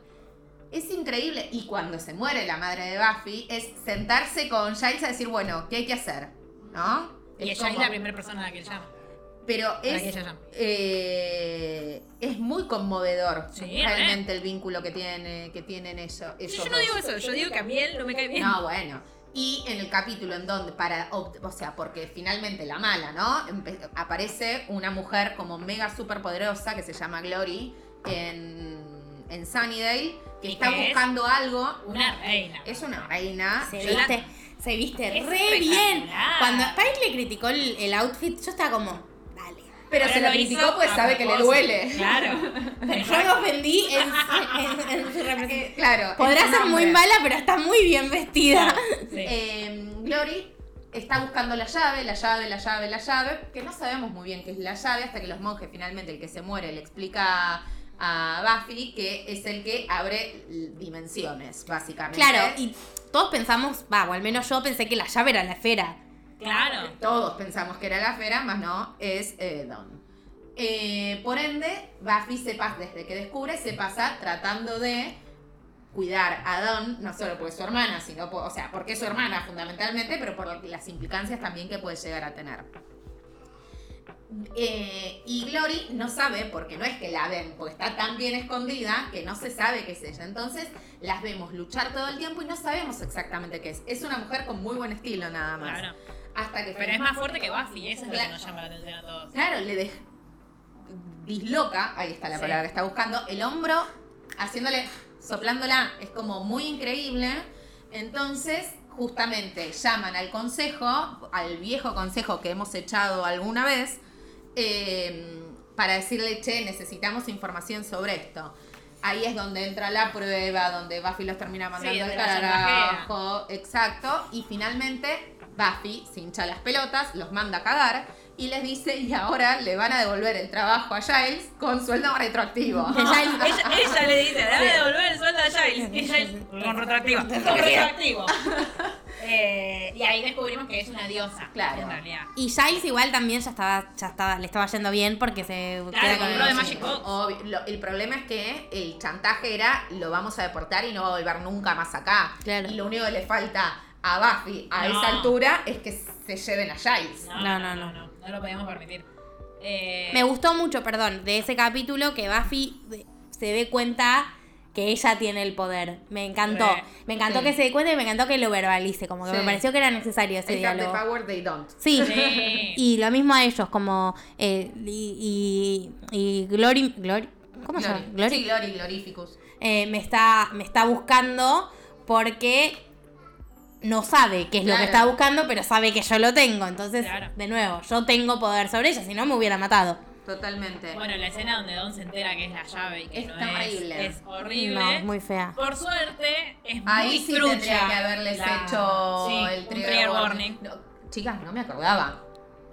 Es increíble. Y cuando se muere la madre de Buffy, es sentarse con Giles a decir, bueno, ¿qué hay que hacer? ¿No? Y ella es la primera persona a la que llama. Pero es, eh, es muy conmovedor Sí, realmente el vínculo que, tiene, que tienen ellos. Sí, esos yo no digo eso, yo digo que a mí él no me cae bien. No, bueno. Y en el capítulo en donde, para, o sea, porque finalmente la mala, ¿no? Empe- aparece una mujer como mega super poderosa que se llama Glory en, en Sunnydale, que ¿Y está es? buscando algo. Una reina. Es una reina. La- viste, se viste Es re bien. Cuando Spike le criticó el, el outfit, yo estaba como, dale. Pero se lo criticó pues sabe que le duele. Claro. Yo me ofendí en, en- en su representación. Claro. Podrá ser muy mala, pero está muy bien vestida. Sí. Eh, Glory está buscando la llave, la llave, la llave, la llave, que no sabemos muy bien qué es la llave hasta que los monjes finalmente, el que se muere, le explica a Buffy que es el que abre dimensiones, básicamente. Claro, y todos pensamos, va, o al menos yo pensé que la llave era la esfera. Claro. Todos pensamos que era la esfera, más no, es eh, Dawn. Eh, por ende, Buffy se pasa, desde que descubre, se pasa tratando de cuidar a Dawn, no solo porque es su hermana, sino, por- o sea, porque es su hermana fundamentalmente, pero por las implicancias también que puede llegar a tener. Eh, y Glory no sabe, porque no es que la ven, porque está tan bien escondida que no se sabe qué es ella. Entonces las vemos luchar todo el tiempo y no sabemos exactamente qué es. Es una mujer con muy buen estilo nada más. Claro. Hasta que Pero es más fuerte que Buffy, eso es lo que Claro. nos llama la atención a todos. Claro, le des- disloca, ahí está la Sí. palabra que está buscando, el hombro, haciéndole, soplándola, es como muy increíble. Entonces, justamente llaman al consejo, al viejo consejo que hemos echado alguna vez, eh, para decirle, che, necesitamos información sobre esto. Ahí es donde entra la prueba, donde Buffy los termina mandando Sí, al la carajo. Exacto. Y finalmente Buffy se hincha las pelotas, los manda a cagar y les dice, y ahora le van a devolver el trabajo a Giles con sueldo retroactivo. ella, ella le dice, dame devolver el sueldo a Giles. Y Giles, con retroactivo. Con retroactivo. Eh, y ahí descubrimos que es una diosa. Claro. En realidad. Y Giles igual también ya estaba, ya estaba, le estaba yendo bien porque se Claro, queda con compró el- de Magic Box. Obvio. Lo- el problema es que el chantaje era, lo vamos a deportar y no va a volver nunca más acá. Claro. Y lo único que le falta a Buffy a No. esa altura es que se lleven a Giles. No, No, no, no, no, no, lo podíamos permitir. Eh, Me gustó mucho, perdón, de ese capítulo que Buffy se dé cuenta que ella tiene el poder. Me encantó. Me encantó Sí. que se dé cuenta y me encantó que lo verbalice. Como que Sí. me pareció que era necesario ese They have the diálogo. power, they don't. Sí. Sí. Y lo mismo a ellos, como. eh, y, y, y Glory. Glory ¿Cómo se llama? Glory. Glory. Sí, Glory, Glorificus. eh, me, está, me está buscando porque no sabe qué es lo que está buscando, pero sabe que yo lo tengo. Entonces, Claro. de nuevo, yo tengo poder sobre ella, si no me hubiera matado. Totalmente. Bueno, la escena donde Don se entera que es la llave y que Es no terrible. es, es horrible. No, es muy fea. Por suerte, es Ahí muy sí trucha. tendría que haberles la- hecho sí, el un trigger, trigger warning. warning. No, chicas, no me acordaba.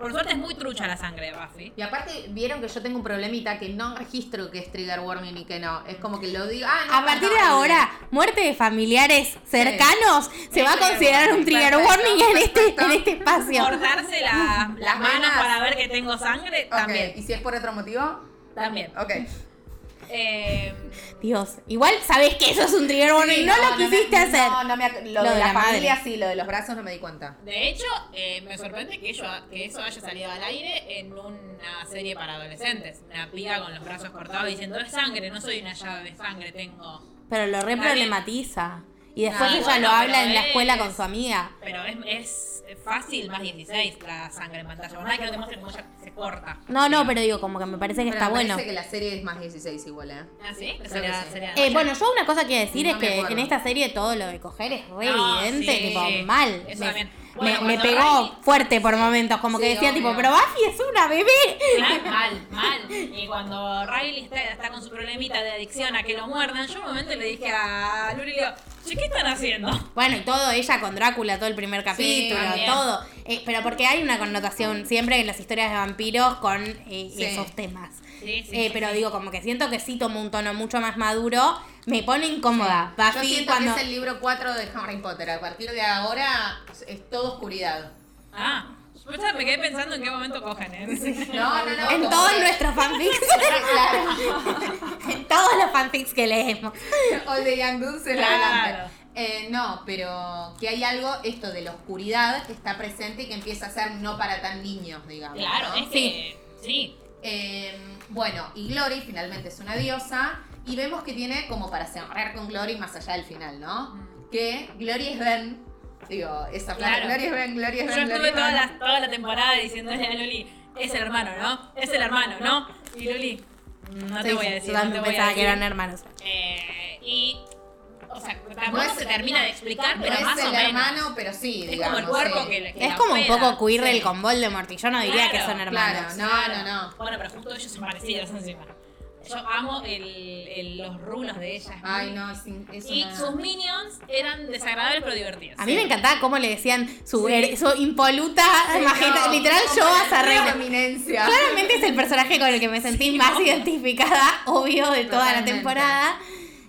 Por suerte es muy trucha la sangre de Buffy. Y aparte, vieron que yo tengo un problemita que no registro que es trigger warning y que no. Es como que lo digo. Ah, no, A partir no, de no, ahora, muerte de familiares cercanos se va a considerar un trigger Perfecto, warning en este, perfecto. en este espacio. Cortarse la- las manos para ver que tengo sangre, también. ¿y si es por otro motivo? También. Ok. Eh, Dios, igual sabes que eso es un trigger warning, Sí, no, lo quisiste hacer. No, no me lo, Lo de, de la, la familia madre. sí, lo de los brazos no me di cuenta. de hecho, eh, me sorprende que, eso haya salido al aire en una serie para adolescentes. Una piba con los brazos cortados diciendo, es sangre, no soy una llave de sangre, tengo... Pero lo reproblematiza. Y después Ah, ella bueno, lo habla en la es- escuela con su amiga. Pero es, es fácil más 16 la sangre en pantalla. Por nada que no te muestre cómo ella se corta. No, no, pero digo, como que me parece que Pero está me bueno. parece que la serie es más 16 igual, ¿eh? ¿Ah, sí? Sería- sería- Eh, bueno, yo una cosa que decir No es que acuerdo. en esta serie todo lo de coger es re No, evidente, sí. tipo, mal. Eso me, también. Me- Bueno, me cuando pegó fuerte por momentos, como que decía, obvio. tipo, pero Buffy es una bebé. Mal, mal, mal. Y cuando Riley está, está con su problemita de adicción a que lo muerdan, yo un momento le dije a che, ¿qué están haciendo? Bueno, y todo ella con Drácula, todo el primer capítulo, todo. Eh, pero porque hay una connotación siempre en las historias de vampiros con eh, Sí. esos temas. Sí, sí, Eh, sí, pero sí. digo, como que siento que sí tomo un tono mucho más maduro. Me pone incómoda. Yo Buffy siento cuando. que es el libro 4 de Harry Potter. A partir de ahora es todo oscuridad. Ah, yo me quedé pensando en qué momento cogen, ¿eh? No, no, no. En todos nuestros fanfics. Claro. en todos los fanfics que leemos. All the Young Dudes en Claro. Eh, no, pero que hay algo, esto de la oscuridad, que está presente y que empieza a ser no para tan niños, digamos. Claro, ¿no? es que... Sí. Eh, bueno, y Glory finalmente es una diosa. Y vemos que tiene como para cerrar con Glory más allá del final, ¿no? Que Glory es Ben. Digo, esa Claro. Glory es Ben, Glory es Ben. Yo estuve es toda Ben. la, toda la temporada diciéndole a Luli, es el hermano, ¿no? Es el hermano, ¿no? Y Luli, no te Sí, voy a decir, Yo no te voy a pensaba que decir. eran hermanos. Eh, y o sea, tampoco No es- se termina de explicar, pero no más es o el menos. hermano, pero sí, es digamos. como el cuerpo sí. que, le- que Es la como un poco Quirrell sí. con Voldemort y yo no diría que son hermanos. claro. No, no, no. Bueno, pero justo ellos son parecidos encima. Yo amo el, el- los rulos de ella. es Ay, no, es, Y una- sus minions eran desagradables pero divertidos. A mí me encantaba cómo le decían su, Sí. su impoluta Sí, majestad, no, literal yo a esa reina. eminencia. Claramente es el personaje con el que me sentí más identificada, obvio, de toda la temporada.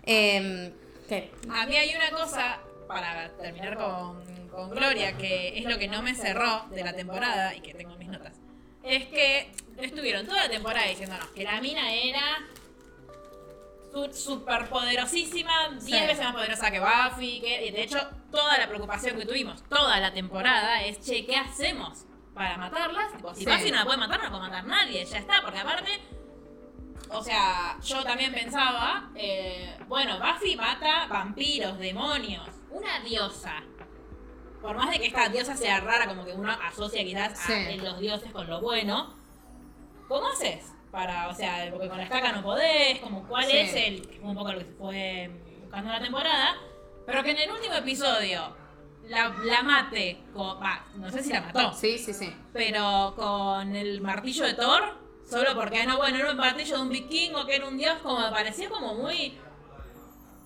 Eh, ¿Qué? A mí hay una cosa, para terminar con, con Gloria, que es lo que no me cerró de la temporada y que tengo en mis notas. Es que estuvieron toda la temporada diciéndonos que la mina era súper poderosísima, 10 Sí. veces más poderosa que Buffy. Que, de hecho, toda la preocupación que tuvimos toda la temporada es, che, ¿qué hacemos para matarlas? Tipo, si Sí. Buffy no la puede matar, no la puede matar nadie, ya está, porque aparte o sea, yo también pensaba, eh, bueno, Buffy mata vampiros, demonios, una diosa. Por más de que esta diosa sea rara, como que uno asocia quizás a Sí. los dioses con lo bueno, ¿cómo haces? Para, o sea, porque con la estaca no podés, como cuál Sí. es el, un poco lo que se fue buscando la temporada, pero que en el último episodio la, la mate, con, va, no sé si la mató, Sí, sí, sí. pero con el martillo de Thor, solo porque no, bueno, era un martillo de un vikingo que era un dios, como me pareció como muy.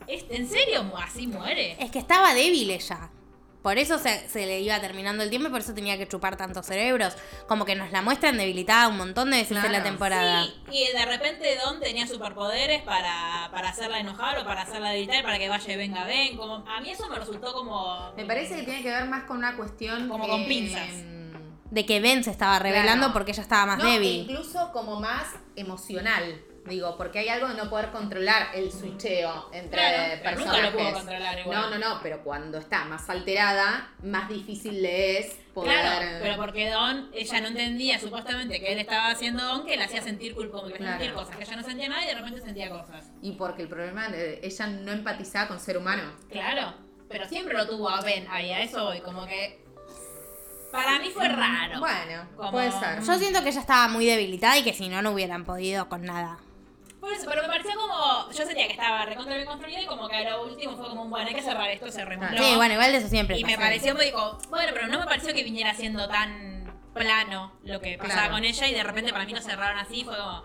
¿Es- ¿En serio así muere? Es que estaba débil ella. Por eso se, se le iba terminando el tiempo y por eso tenía que chupar tantos cerebros. Como que nos la muestran debilitada un montón de veces en la temporada. Sí, y de repente Don tenía superpoderes para, para hacerla enojar o para hacerla debilitar, para que vaya y venga, ven. Como, a mí eso me resultó como. Me parece que tiene que ver más con una cuestión. Como con pinzas. De que Ben se estaba revelando Claro. porque ella estaba más no, débil. incluso como más emocional. Digo, porque hay algo de no poder controlar el switcheo entre Claro, pero nunca personajes. lo pudo controlar igual. No, no, no, pero cuando está más alterada, más difícil le es poder. Claro, pero porque Don, ella no entendía supuestamente que él estaba haciendo Don, que le hacía sentir culpa, como que le hacía Claro. sentir cosas, que ella no sentía nada y de repente sentía cosas. Y porque el problema ella no empatizaba con ser humano. Claro, pero siempre lo tuvo a Ben ahí, a eso voy, como que para mí fue raro. Bueno, Como- puede ser. Yo siento que ella estaba muy debilitada y que si no, no hubieran podido con nada. Por eso, pero me parecía como, yo sentía que estaba recontra bien construido y como que a lo último fue como un, bueno, hay que cerrar esto, cerremos. Sí, bueno, igual de eso siempre Y me pasa. pareció, me dijo, bueno, pero no me pareció que viniera siendo tan plano lo que pasaba Claro. con ella y de repente para mí lo cerraron así, fue como,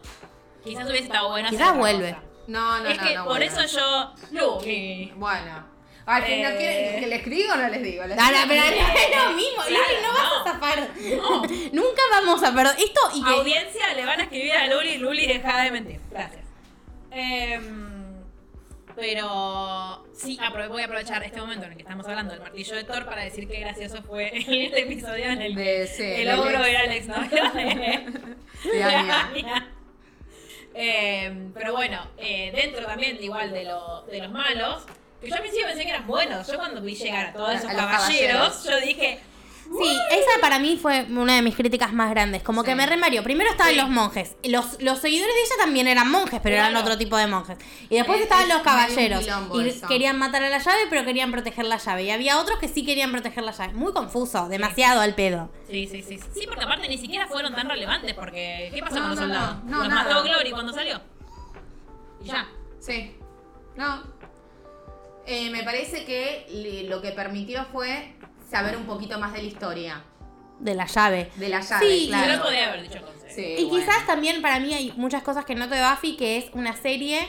quizás hubiese estado bueno hacer Quizás otra vuelve. cosa. No, no, es no, que no, por bueno. eso yo, Luli. Bueno. Al fin, ¿no Eh. quieren que les diga o no les digo? ¿Les No, no, digo? pero no es lo mismo, Claro, Luli, no, vas no. a zafar. No. Nunca vamos a perder. Esto y que. Audiencia, le van a escribir a Luli, Luli, deja de mentir. Gracias. Em, pero sí, aprove- voy a aprovechar este momento en el que estamos hablando del martillo de Thor para decir que gracioso fue el episodio en el que De, sí, el ogro era el exnovio de. Em, pero bueno, eh, dentro también igual de, lo- de los malos, que yo al principio pensé que eran buenos. Yo cuando vi llegar a todos esos a caballeros, caballeros. yo dije, Sí, esa para mí fue una de mis críticas más grandes. Como que me remarió. Primero estaban Sí. los monjes. Los, los seguidores de ella también eran monjes, pero eran otro tipo de monjes. Y después Es- estaban es los caballeros. Y eso. querían matar a la llave, pero querían proteger la llave. Y había otros que sí querían proteger la llave. Muy confuso, demasiado al pedo. Sí, sí, sí. Sí, porque aparte ni siquiera fueron tan relevantes, porque ¿qué pasó No, con los no, no. soldados? No, los nada. mató Glory cuando salió. Y ya. Sí. No. Eh, me parece que lo que permitió fue saber un poquito más de la historia. De la llave. De la llave, Sí, Se lo claro. podía haber dicho con Sí, Y bueno. quizás también para mí hay muchas cosas que noto de Buffy, que es una serie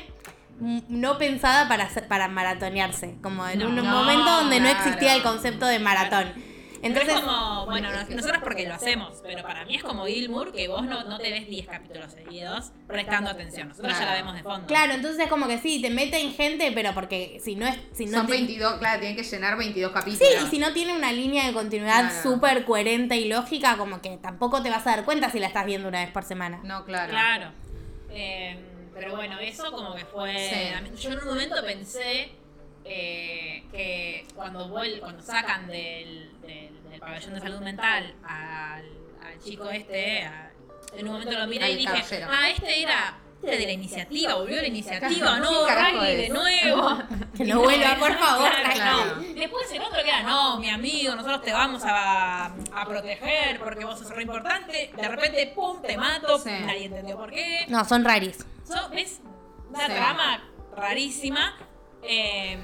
mm, no pensada para, para maratonearse. Como en No, un no, momento donde no claro. existía el concepto de maratón. Entonces, es como, bueno, nos- nosotros porque lo hacemos, pero para mí es como Gilmour que vos no, no te ves 10 capítulos seguidos prestando atención. Nosotros ya la vemos de fondo. claro, entonces es como que sí, te meten gente, pero porque si no es. Si no Son ti- 22, claro, tienen que llenar 22 capítulos. Sí, y si no tiene una línea de continuidad Claro. súper coherente y lógica, como que tampoco te vas a dar cuenta si la estás viendo una vez por semana. No, claro. Claro. Eh, pero bueno, eso como que fue... Sí. Yo en un momento pensé eh, que cuando vuel cuando sacan del, del, del pabellón de salud mental al, al chico este, a- en un momento lo miré y dije, caballero. ah, este era... este era de la iniciativa, volvió a la iniciativa, no, ¿quién carajo Riley de nuevo. Que no vuelva, por favor, Claro, Riley. no. Después el otro que era, no, mi amigo, nosotros te vamos a, a proteger porque vos sos re importante. De repente, pum, te mato, Sí. nadie entendió por qué. No, son raris. So- es una Sí. trama rarísima. eh,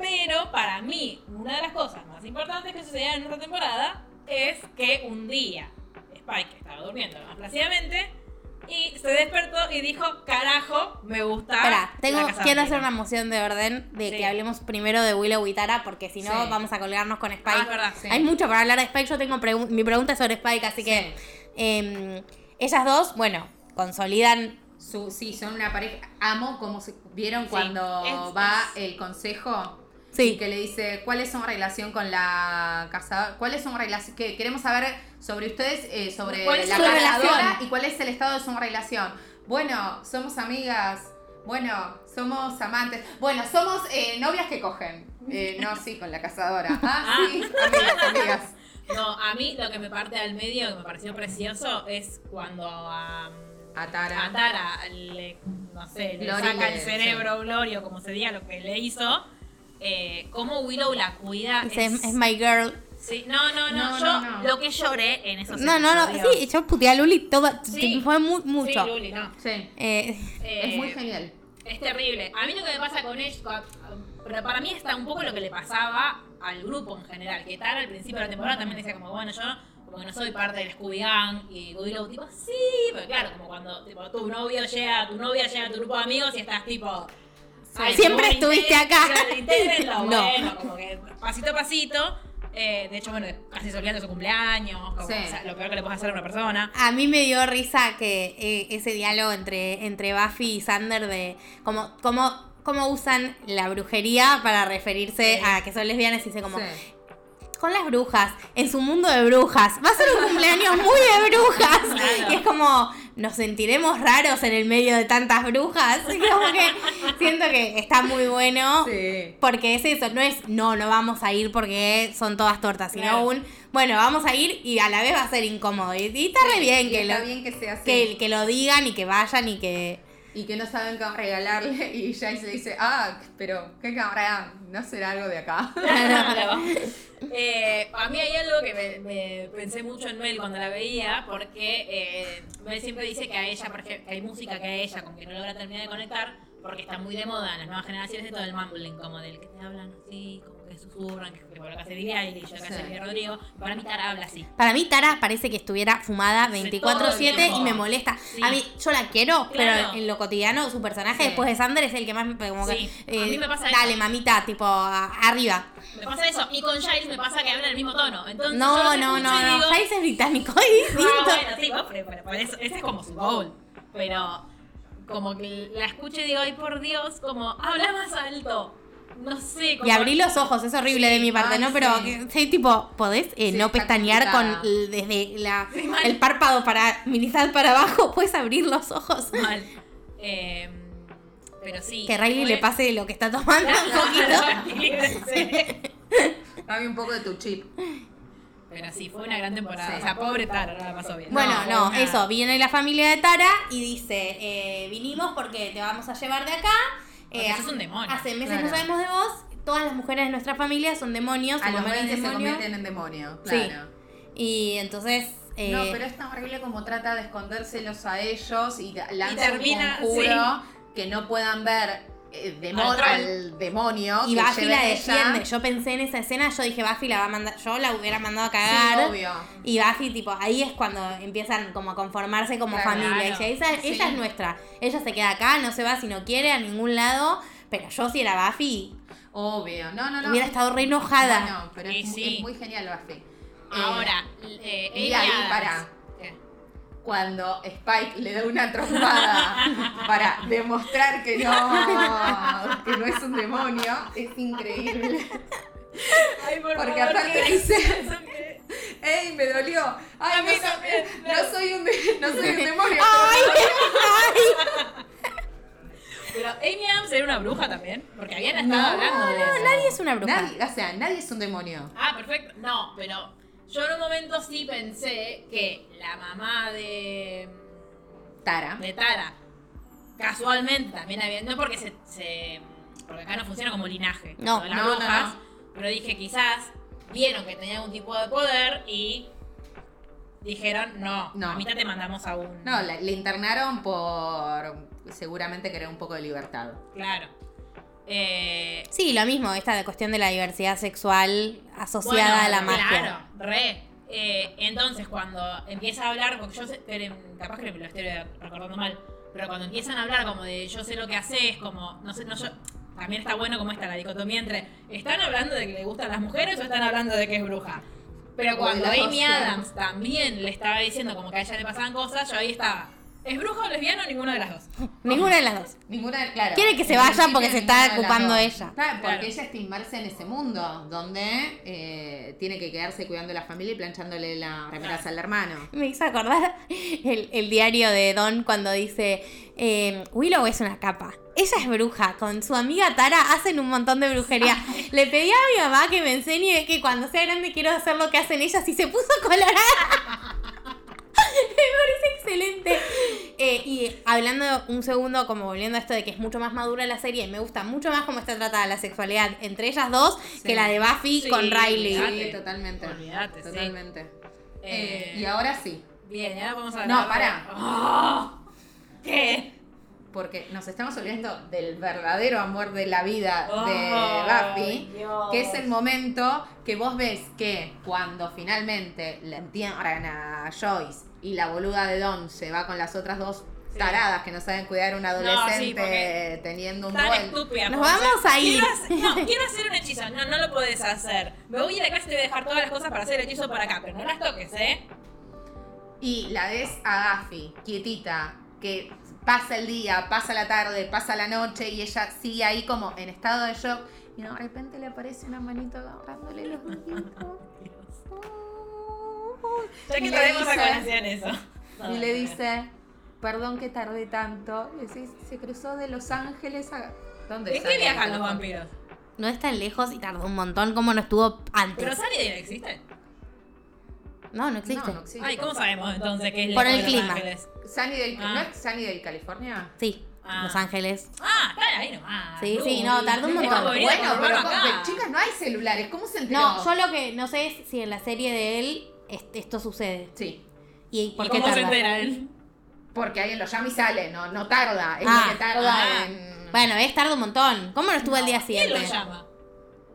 Pero para mí, una de las cosas más importantes que sucedían en esta temporada es que un día Spike estaba durmiendo más plácidamente y se despertó y dijo, carajo, me gusta. Espera, tengo, la casa quiero vampiro". hacer una moción de orden de Sí. que hablemos primero de Willow y Tara, porque si no Sí. vamos a colgarnos con Spike. Ah, es verdad. Sí. Hay mucho para hablar de Spike. Yo tengo mi pregunta es sobre Spike, así que em, ellas dos, bueno, consolidan. Su, sí, son una pareja. Amo como se vieron cuando es- va es- el consejo. Sí. Y que le dice, ¿cuál es su relación con la cazadora? ¿Cuál es su relación? Que queremos saber sobre ustedes, eh, sobre ¿Cuál es la cazadora relación? y cuál es el estado de su relación. Bueno, somos amigas. Bueno, somos amantes. Bueno, somos eh, novias que cogen. Eh, no, sí, con la cazadora. Ah, sí, amigas, amigas. No, a mí lo que me parte al medio, que me pareció precioso, es cuando a, A Tara. a Tara le, no sé, le saca el cerebro, Glorio, como se diga lo que le hizo, eh, cómo Willow la cuida. Es- es, es my girl. Sí, no, no, no, No, yo no, no. lo que lloré en esos No, no, no. Sí, yo puteé a Luli todo. Sí. Fue mu- mucho. Sí, Luli, no. Sí. Eh, Eh, Es muy genial. Es terrible. A mí lo que me pasa con ella, pero para mí está un poco lo que le pasaba al grupo en general. Que Tara al principio de la temporada también decía como, bueno, yo como que no soy parte del Scooby Gang. Y Willow tipo, sí, pero claro, como cuando tipo, tu novio llega, tu novia llega a tu grupo de amigos y estás tipo... "Ay, Siempre estuviste integren- acá". Integrenlo, No. bueno, como que pasito a pasito. Eh, de hecho, bueno, casi de su cumpleaños, como, Sí. o sea, lo peor que le puedes hacer a una persona. A mí me dio risa que eh, ese diálogo entre, entre Buffy y Sander de cómo, cómo, cómo usan la brujería para referirse Sí. a que son lesbianas y dice como Sí. con las brujas, en su mundo de brujas. Va a ser un cumpleaños muy de brujas. Claro. Y es como, nos sentiremos raros en el medio de tantas brujas. Como que siento que está muy bueno. Sí. Porque es eso, no es, no, no vamos a ir porque son todas tortas, sino Claro. un, bueno, vamos a ir y a la vez va a ser incómodo. Y, y está re bien Y que está lo, bien que sea así. que, que lo digan y que vayan y que... Y que no saben qué regalarle. Y Jace le dice, ah, pero ¿qué cámara? ¿No será algo de acá? Claro. Eh, a mí hay algo que me, me pensé mucho en Mel cuando la veía, porque eh, Mel siempre dice que a ella, por ejemplo, que hay música que a ella como que no logra terminar de conectar, porque está muy de moda en las nuevas generaciones de todo el mumbling, como del que te hablan así, como que susurran, que, por Billie Eilish, lo que hace Sí. Rodrigo. Para mí Tara habla así. Para mí Tara parece que estuviera fumada Sí, 24/7 todo el y me molesta. Sí. A mí, yo la quiero, Claro. pero en lo cotidiano su personaje Sí. después de Sander es el que más me como que, a eh, mí me pasa Dale, eso. mamita, tipo, arriba. Me pasa eso. Y con Giles me pasa que habla el mismo tono. Entonces, yo No, no, no, y no. digo, Jace es británico, distinto. Ah, bueno, sí, bueno, pero, pero por eso, ese es como su goal. Pero como que la escucho y digo, ay por Dios, como habla más alto. No sé, como. Y abrí los ojos, es horrible Sí, de mi parte, ¿no? Pero, sí. tipo, podés eh, Sí, no pestañear con desde la, el párpado para mitad para abajo, puedes abrir los ojos. Mal. Eh, pero sí. Que Riley le pase lo que está tomando un poquito. Dame un poco de tu chip. Pero sí, fue una gran temporada. Sí. O sea, pobre Tara, no la pasó bien. Bueno, no, una- eso, viene la familia de Tara y dice, eh, vinimos porque te vamos a llevar de acá. Eh, un demonio. Hace meses Claro. no sabemos de vos. Todas las mujeres de nuestra familia son demonios. A los es 20 se convierten en demonio. Sí. Claro. Y entonces... eh, No, pero es tan horrible como trata de escondérselos a ellos y lanza un conjuro que no puedan ver demo- Al demonio. Y Buffy la ella. defiende. Yo pensé en esa escena, yo dije, Buffy la va a mandar, yo la hubiera mandado a Sí, cagar. obvio. y Buffy, tipo, ahí es cuando empiezan como a conformarse como Claro. familia. Y dice, esa- Sí. ella es nuestra. Ella se queda acá, no se va si no quiere a ningún lado. Pero yo si era Buffy, Obvio. No, no, no. hubiera estado re enojada. Bueno, pero es, mu- sí. es muy genial Buffy. Ahora, eh, y ahí, Adams. Cuando Spike le da una trompada para demostrar que no, que no es un demonio, es increíble. Ay, por Porque favor, aparte ¿qué dice- ¡Ey, me dolió! A ¡Ay, mí no, soy- también, no soy un, de- no soy un demonio! Pero Amy Adams era una bruja también, porque habían estado hablando de eso. Nadie es una bruja. Nadie, o sea, nadie es un demonio. Ah, perfecto. No, pero yo en un momento sí pensé que la mamá de, Tara. de Tara casualmente también había. No porque se, se- Porque acá no funciona como linaje. No, las no, no. Pero dije, quizás vieron que tenía algún tipo de poder y dijeron, no, No. a mitad te mandamos a un. No, le internaron por seguramente querer un poco de libertad. Claro. Eh, Sí, lo mismo, esta de cuestión de la diversidad sexual asociada bueno, a la magia. Claro, re. Eh, entonces, cuando empieza a hablar, porque yo sé, pero, capaz que me lo estoy recordando mal, pero cuando empiezan a hablar como de yo sé lo que haces, como, no sé, no yo. También está bueno como está la dicotomía entre, ¿están hablando de que le gustan las mujeres o están hablando de que es bruja? Pero cuando Amy. Adams también le estaba diciendo como que a ella le pasaban cosas, yo ahí estaba, ¿es bruja o lesbiana o ninguna de las dos? Ninguna de las dos. Ninguna, de- claro. Quiere que se En vaya principio, porque se está ninguna de las ocupando dos. ella. Claro, porque Claro. ella está inmersa en ese mundo donde eh, tiene que quedarse cuidando la familia y planchándole las remeras al hermano. Me hizo acordar el, el diario de Don cuando dice, eh, Willow es una capa. Ella es bruja. Con su amiga Tara hacen un montón de brujería. Le pedí a mi mamá que me enseñe que cuando sea grande quiero hacer lo que hacen ellas y se puso colorada. me parece excelente. Eh, y hablando un segundo, como volviendo a esto de que es mucho más madura la serie, me gusta mucho más cómo está tratada la sexualidad entre ellas dos que la de Buffy Sí, con Riley. olvidate. Sí, totalmente. Olvídate, sí. Totalmente. Eh, Eh, y ahora sí, Bien, ahora vamos a No, pará. ¡Oh! ¿Qué? porque nos estamos olvidando del verdadero amor de la vida de Buffy, Dios. que es el momento que vos ves que cuando finalmente le entierran a Joyce y la boluda de Don se va con las otras dos Sí. taradas que no saben cuidar a un adolescente porque teniendo un Tan estúpida. Nos vamos a ir. No, quiero hacer un hechizo. No, no lo podés hacer. Me voy a ir a casa y te voy a dejar todas las cosas para hacer el hechizo por acá. Pero no las toques, ¿eh? Y la ves a Buffy, quietita, que pasa el día, pasa la tarde, pasa la noche y ella sigue ahí como en estado de shock. Y de repente le aparece una manito agarrándole los dientes. Ya Y que le tenemos a dice- colación eso. Y le dice, perdón que tardé tanto. Y dice, se cruzó de Los Ángeles a... ¿Dónde ¿En qué viajan los vampiros? No es tan lejos y tardó un montón como no estuvo antes. ¿Pero Sunnydale existe? No, no existe. No, no existe. Ay, ¿cómo sabemos entonces que es Por el de Los clima. Ángeles? Sunnydale, Ah. ¿No es Sunnydale, California? Sí, Ah. Los Ángeles. Ah, están ahí nomás. Sí, sí, no, tardó un montón. Bueno, pero, chicas, no hay celulares. ¿Cómo se enteró? No, yo lo que no sé es si en la serie de él es- esto sucede. Sí. ¿Y por ¿Y qué cómo se tarda? entera él? Porque alguien lo llama y sale, no, no tarda. Es Ah, lo que tarda ah. en... Bueno, es tarda un montón. ¿Cómo no estuvo al día ¿Quién lo siguiente? llama?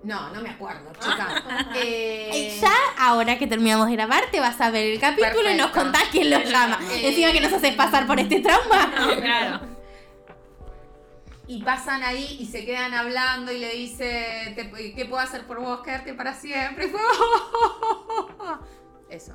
No, no me acuerdo, chica. Eh, Y ya, ahora que terminamos de grabar, te vas a ver el capítulo y nos contás quién lo llama. Eh. Encima que nos haces pasar por este trauma. No, claro. Y pasan ahí y se quedan hablando y le dice, "Te- ¿qué puedo hacer por vos? Quedarte para siempre. Eso.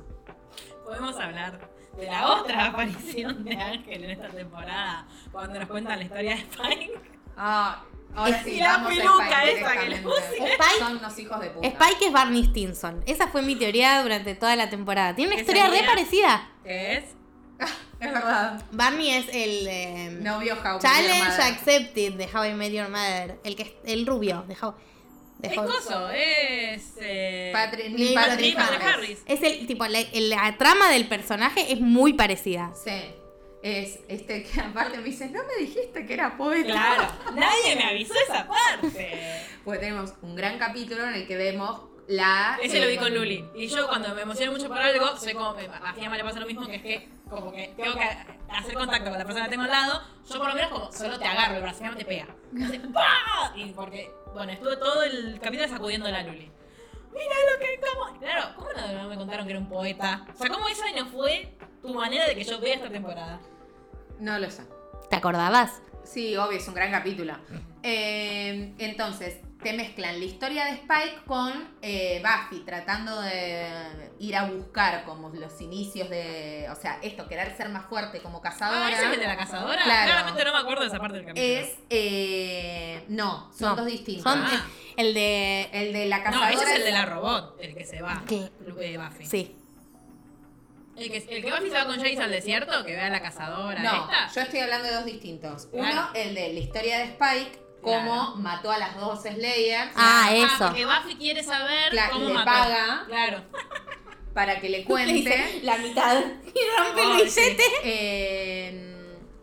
Podemos hablar de la otra aparición de Ángel en esta temporada, cuando nos cuentan la historia de Spike. Ah, ahora Es- sí, la peluca Spike esa que le. Spike- Son unos hijos de puta. Spike es Barney Stinson. Esa fue mi teoría durante toda la temporada. Tiene una ¿Esa historia re parecida. ¿Qué es? Es verdad. Barney es el eh, Novio How Challenge. Accepted de How I Met Your Mother. El que es el rubio de How. De Es coso, es. Eh, Patrick, Neil Patrick Patrick Patrick Harris. Harris. Es el tipo, la, la trama del personaje es muy parecida. Sí. Es este que aparte me dice, no me dijiste que era poeta. Claro, nadie me avisó esa parte. Porque tenemos un gran capítulo en el que vemos la. Ese lo vi eh, con Luli. Y yo cuando me emociono mucho por algo, soy como, me- a Fiamma le pasa lo mismo, que es que como que tengo que hacer contacto con la persona que tengo al lado, yo por lo menos como solo te agarro el brazo, Fiamma te pega. Y hace ¡pah! Y porque, bueno, estuve todo el capítulo sacudiendo a la Luli. Mira lo que como. Claro, ¿cómo no me contaron que era un poeta? O sea, ¿cómo esa no fue tu manera de que yo vea esta temporada? No lo sé. ¿Te acordabas? Sí, obvio, es un gran capítulo. Eh, entonces, te mezclan la historia de Spike con eh, Buffy tratando de ir a buscar como los inicios de. O sea, esto, querer ser más fuerte como cazadora. Ah, ¿ese es el de la cazadora? Claro. Claramente no me acuerdo de esa parte del capítulo. Es. eh, no, son No, dos distintos. Son Ah. el, de. El de la No, cazadora. ese es el de la robot, el que se va. ¿Qué? Eh, Buffy. Sí. El que, el que Buffy se va con Jace al desierto, que ve a la cazadora No, esta. yo estoy hablando de dos distintos. Uno, Claro. el de la historia de Spike, cómo Claro. mató a las dos Slayers. Ah, Ah, eso. porque Buffy quiere saber Claro, cómo le mató. paga. Claro. Para que le cuente. la mitad y rompe el Ay, billete. Eh,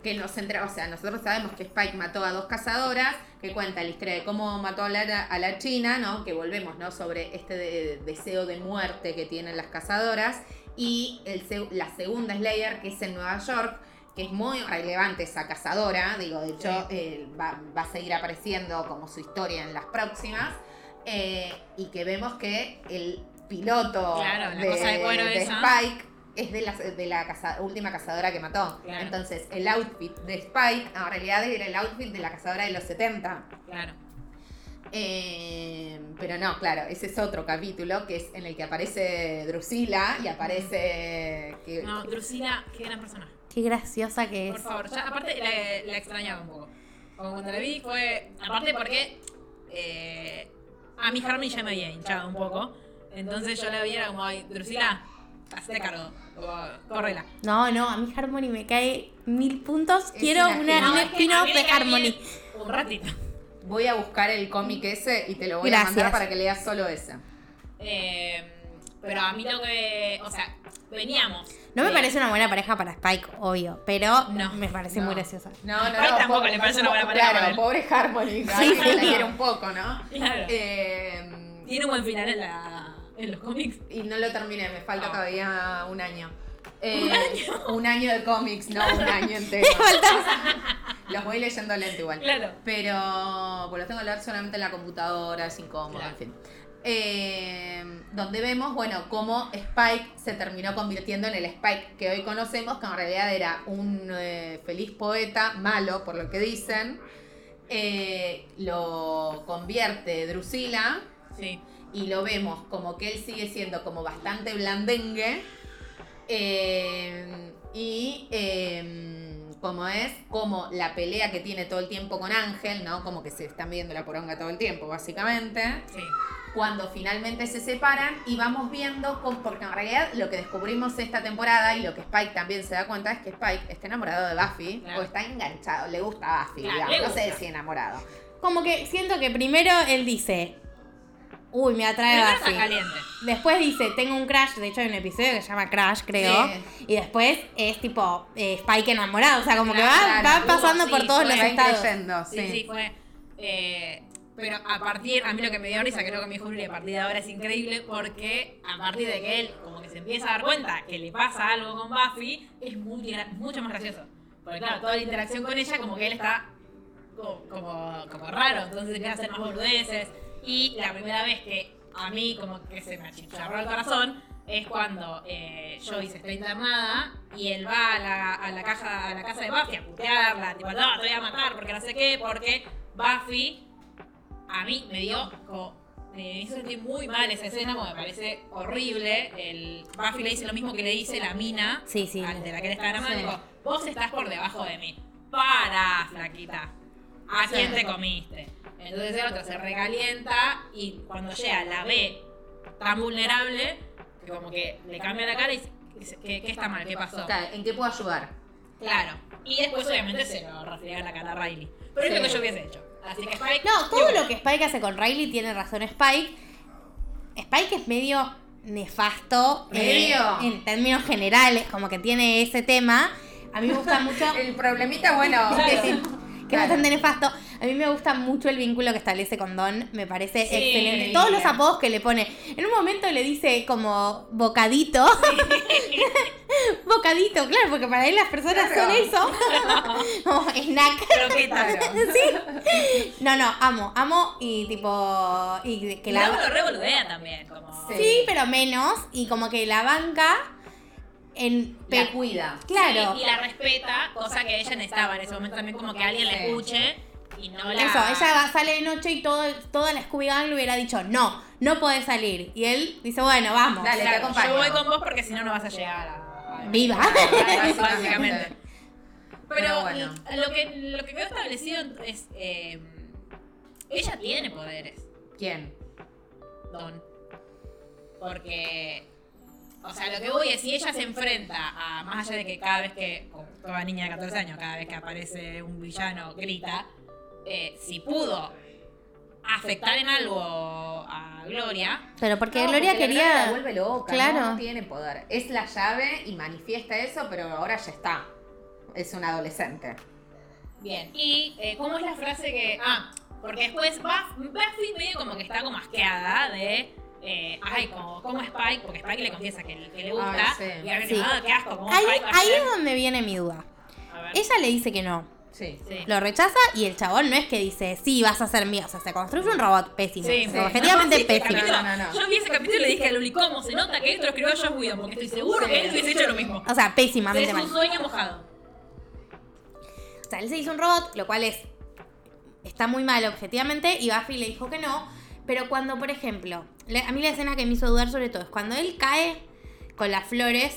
que nos entra, o sea, nosotros sabemos que Spike mató a dos cazadoras, que cuenta la historia de cómo mató a la, a la China, ¿no? Que volvemos, ¿no? Sobre este de- deseo de muerte que tienen las cazadoras. Y el, la segunda Slayer, que es en Nueva York, que es muy relevante esa cazadora, digo, de hecho eh, va, va a seguir apareciendo como su historia en las próximas, eh, y que vemos que el piloto Claro, de. Spike es de la, de la caza- última cazadora que mató. Claro. Entonces, el outfit de Spike en realidad era el outfit de la cazadora de los 70. Claro. Eh, pero no, claro, ese es otro capítulo que es en el que aparece Drusila y aparece que No, Drusila, qué gran personaje. Qué graciosa que Por es. favor, ya, aparte la, la extrañaba un poco. Como cuando la vi fue. Aparte porque. eh, a mi Harmony ya me había hinchado un poco. Entonces yo la vi era como, ay, Drusila, hazte cargo. Como, córrela. No, no, a mí Harmony me cae mil puntos. Es Quiero una una, es que a spin-off de Harmony. Un ratito. voy a buscar el cómic ese y te lo voy a mandar para que leas solo ese. Eh, pero a mí lo que. O sea, veníamos. No me parece una buena pareja para Spike, obvio, pero No, me parece no. muy graciosa. No, no, Spike no. tampoco pobre- le parece una buena pareja para Claro, él. pobre Harmony. Sí, Sí, la quiere un poco, ¿no? Claro. Eh, Tiene un buen final en, la, en los cómics. y no lo terminé, me falta Ah. todavía un año. Eh, un año de cómics, no un año entero. Los voy leyendo lento igual. Claro. Pero pues los tengo que leer solamente en la computadora, es incómodo, Claro. en fin. Eh, donde vemos, bueno, cómo Spike se terminó convirtiendo en el Spike que hoy conocemos, que en realidad era un eh, feliz poeta, malo por lo que dicen. Eh, lo convierte Drusila Sí. y lo vemos como que él sigue siendo como bastante blandengue. eh, y eh, como es, como la pelea que tiene todo el tiempo con Ángel, ¿no? Como que se están viendo la poronga todo el tiempo, básicamente. Sí. Cuando finalmente se separan y vamos viendo, cómo- porque en realidad lo que descubrimos esta temporada y lo que Spike también se da cuenta es que Spike está enamorado de Buffy Claro. o está enganchado, le gusta Buffy, Claro, digamos, no sé si enamorado. Como que siento que primero él dice, uy, me atrae está Buffy. caliente. Después dice, tengo un crush, de hecho hay un episodio que se llama Crash, creo. Sí. Y después es tipo eh, Spike enamorado, o sea, como que va, Claro, va pasando sí, por todos fue los estados. creyendo, Sí, sí, sí. fue. eh, pero a partir, a mí lo que me dio risa, creo que dijo Juli, a partir de ahora es increíble porque a partir de que él como que se empieza a dar cuenta que le pasa algo con Buffy, es muy mucho más gracioso. Porque claro, toda la interacción con ella como que él está como, como, como raro, entonces empieza a hacer más boludeces. Y la primera vez que a mí como que se me achicharró el corazón es cuando eh, Joyce está internada y él va a la, a la caja, a la casa de Buffy a putearla, tipo, no, te voy a matar porque no sé qué, porque Buffy a mí me dio como me hizo sentir muy mal esa escena, como me parece horrible. El Buffy le dice lo mismo que le dice la mina Sí, sí. al de la que él está enamorado. Sí. Dijo, vos estás por debajo de mí. Para, flaquita. ¿A quién te comiste? Entonces el otro se recalienta y cuando llega la ve tan vulnerable que como que le cambia la cara y dice, ¿qué, qué está mal? ¿Qué pasó? ¿En qué puedo ayudar? Claro. Y después obviamente se lo refriega en la cara a Riley. Pero es lo que yo hubiese hecho. Así que Spike... No, todo lo que Spike hace con Riley tiene razón Spike. Spike es medio nefasto eh, en términos generales, como que tiene ese tema. A mí me gusta mucho. El problemita, bueno, que es Claro. bastante nefasto. A mí me gusta mucho el vínculo que establece con Don. Me parece Sí. excelente. Todos los apodos que le pone. En un momento le dice como bocadito. bocadito, claro, porque para él las personas Claro. son eso. como snack. Croqueta. sí. No, no, amo, amo y tipo. Y que la. lo revoludea también. Como... Sí, pero menos. Y como que la banca en. la cuida. Claro. Sí, y la respeta, cosa que ella necesitaba en ese momento también como que alguien la escuche y no la... Eso, ella va- sale de noche y todo, toda la Scooby Gang le hubiera dicho, no, no podés salir. Y él dice, bueno, vamos. Dale, te Claro, acompaño. yo voy con vos porque si no, no vas a llegar a... Viva. Básicamente. Pero, Pero bueno. lo que, lo que quedó establecido es... eh, ella tiene poderes, ¿Quién? Don. Porque... O sea, lo que voy es, si ella se enfrenta a, más allá de que cada vez que, como toda niña de 14 años, cada vez que aparece un villano grita, eh, si pudo afectar en algo a Gloria, Pero porque No, Gloria porque quería. la vuelve loca, Claro. no, tiene poder. Es la llave y manifiesta eso, pero ahora ya está. Es un adolescente. bien. ¿Y eh, cómo es la frase que.? Ah, porque después Buff- Buffy medio como que está como asqueada de. Eh, ay, como, como Spike, porque Spike le confiesa que, que le gusta. Ay, sí. Y ahora Sí. ah, qué asco, como Ahí, Spike a ahí es donde viene mi duda. A ver. Ella le dice que no. Sí. Sí. Lo rechaza y el chabón no es que dice, sí, vas a ser mío. O sea, se construye un robot pésimo. Objetivamente No, sí, pésimo. capítulo- No, no, no. Yo vi ese capítulo y le dije a Luli, ¿cómo se nota que esto lo escribió Josh Whedon? Porque estoy seguro que él hubiese hecho lo mismo. O sea, pésimamente Es mal. un sueño mojado. O sea, él se hizo un robot, lo cual es. Está muy mal objetivamente, y Buffy le dijo que no. Pero cuando, por ejemplo, a mí la escena que me hizo dudar sobre todo es cuando él cae con las flores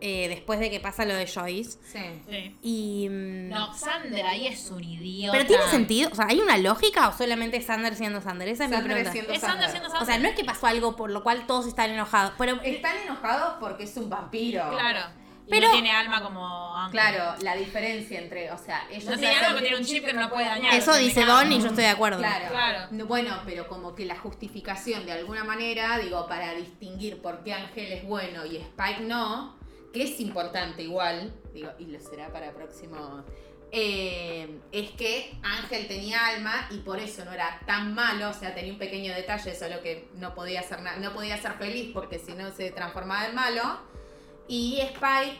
eh, después de que pasa lo de Joyce. Sí. Sí. Y. mm, No, Sander ahí es un idiota. Pero tiene sentido, o sea, ¿hay una lógica o solamente es Sander siendo Sander? Esa es mi Sander pregunta. siendo Es Sander Sander. siendo Sander. O sea, no es que pasó algo por lo cual todos están enojados, pero Están enojados porque es un vampiro. Claro. Y Pero- no tiene alma como Ángel. Claro, la diferencia entre, o sea, ellos No tiene alma, pero tiene un chip que no lo puede dañar. eso dice. Don y yo estoy de acuerdo. Claro. Claro. No, Bueno, pero como que la justificación de alguna manera, digo, para distinguir por qué Ángel es bueno y Spike no, que es importante igual, digo, y lo será para próximo, eh, es que Ángel tenía alma y por eso no era tan malo, o sea, tenía un pequeño detalle, solo que no podía ser, no podía ser feliz porque si no se transformaba en malo, y Spike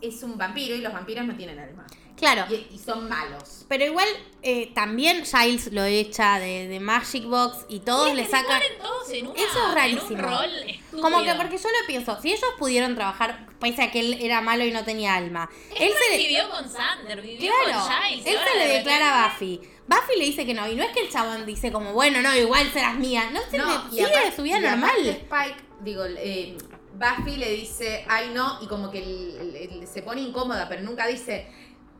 es un vampiro y los vampiros no tienen alma. Claro. Y, y son malos. Pero igual eh, también Giles lo echa de, de Magic Box y todos Sí, le sacan. ponen todos en una- Eso es rarísimo. En un rol. Como que porque yo lo pienso, si ellos pudieron trabajar, pese a que él era malo y no tenía alma, Él, él se vivió con Sander, vivió Claro, con Giles. él se le de declara a Buffy. Buffy le dice que no, y no es que el chabón dice como, bueno, no, igual serás mía. No, se No, le- sigue su vida normal. Spike, digo, eh, Buffy le dice, ay no, y como que se pone incómoda, pero nunca dice,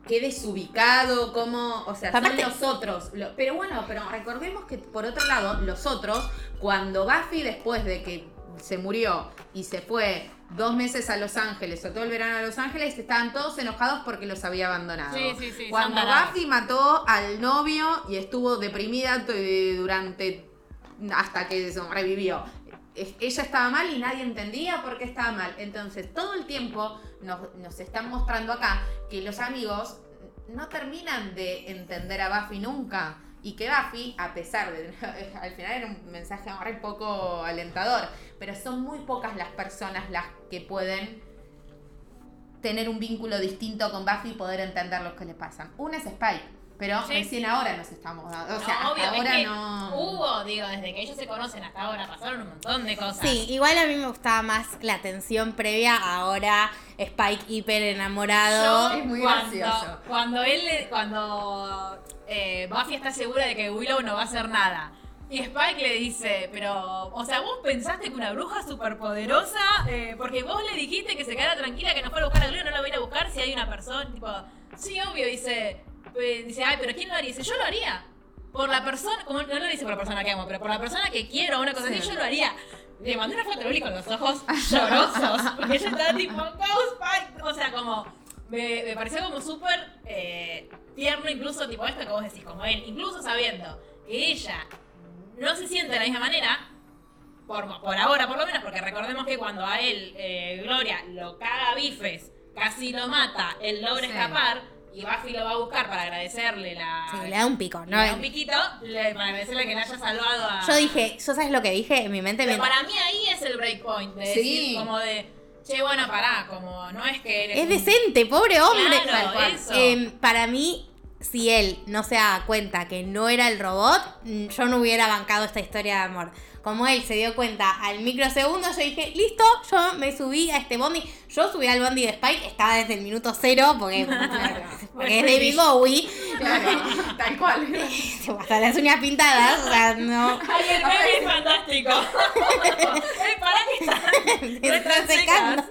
qué desubicado, cómo, o sea, Aparte- son los otros. Lo- pero bueno, pero recordemos que por otro lado, los otros, cuando Buffy después de que se murió y se fue dos meses a Los Ángeles o todo el verano a Los Ángeles, estaban todos enojados porque los había abandonado. Sí, sí, sí, Cuando. Buffy mató al novio y estuvo deprimida durante hasta que sobrevivió. Ella estaba mal y nadie entendía por qué estaba mal. Entonces, todo el tiempo nos, nos están mostrando acá que los amigos no terminan de entender a Buffy nunca. Y que Buffy, a pesar de. Al final era un mensaje un poco alentador. Pero son muy pocas las personas las que pueden tener un vínculo distinto con Buffy y poder entender lo que le pasan. Una es Spike. Pero Sí. recién ahora nos estamos dando. O sea, No, obvio, hasta es ahora que no. Hubo, digo, desde que ellos se conocen hasta ahora pasaron un montón de cosas. Sí, igual a mí me gustaba más la tensión previa, ahora Spike hiper enamorado. Yo, Es muy cuando, gracioso. Cuando él, le- cuando eh, Buffy está segura de que Willow no va a hacer nada. Y Spike le dice, pero, o sea, vos pensaste que una bruja superpoderosa, eh, porque vos le dijiste que se quedara tranquila, que no fuera a buscar a Willow, no la va a ir a buscar si hay una persona, tipo, sí, obvio, dice, eh, dice, ay, pero ¿quién lo haría? Dice, yo lo haría. Por la persona, como no lo dice por la persona que amo, pero por la persona que quiero, una cosa así, yo lo haría. Le mandé una foto a Luli con los ojos llorosos, porque ella estaba tipo, Spike, o sea, como, me, me pareció como súper eh, tierno incluso tipo esto que vos decís, como él, incluso sabiendo que ella no se siente de la misma manera, por, por ahora por lo menos, porque recordemos que cuando a él, eh, Gloria, lo caga a bifes, casi lo mata, él logra Sí. escapar y Buffy lo va a buscar para agradecerle la... Sí, le da un pico, le ¿no? da un piquito, le- para agradecerle que le haya salvado a... Yo dije, ¿yo sabes lo que dije en mi mente? Pero mientras- para mí ahí es el breakpoint, de Sí. decir como de, che, bueno, pará, como no es que eres Es decente, pobre hombre. Claro, eso. Eh, para mí, si él no se da cuenta que no era el robot, mm, yo no hubiera bancado esta historia de amor. Como él se dio cuenta al microsegundo, yo dije, listo, yo me subí a este bondi. Yo subí al bondi de Spike, estaba desde el minuto cero, porque, porque es David Bowie. Claro, tal cual. Hasta las uñas pintadas, o sea, no. Ay, el meme es fantástico. Ey, pará que está. Me está secando.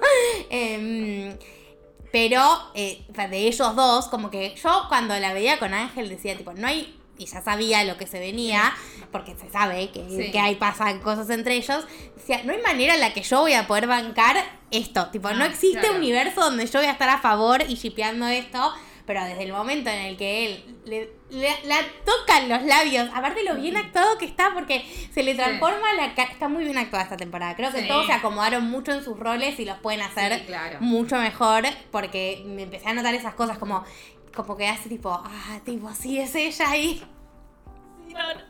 Pero eh, de ellos dos, como que yo cuando la veía con Ángel decía, tipo, no hay. Y ya sabía lo que se venía, porque se sabe que, Sí. que hay pasan cosas entre ellos. Decía, no hay manera en la que yo voy a poder bancar esto. Tipo, no Ah, existe claro. universo donde yo voy a estar a favor y shipeando esto. Pero desde el momento en el que él le, le- la tocan los labios, aparte lo bien actuado que está, porque se le transforma la cara. Está muy bien actuada esta temporada. Creo que Sí. todos se acomodaron mucho en sus roles y los pueden hacer Sí, claro. mucho mejor. Porque me empecé a notar esas cosas como, como que hace tipo, ah, tipo, sí es ella ahí. No, no.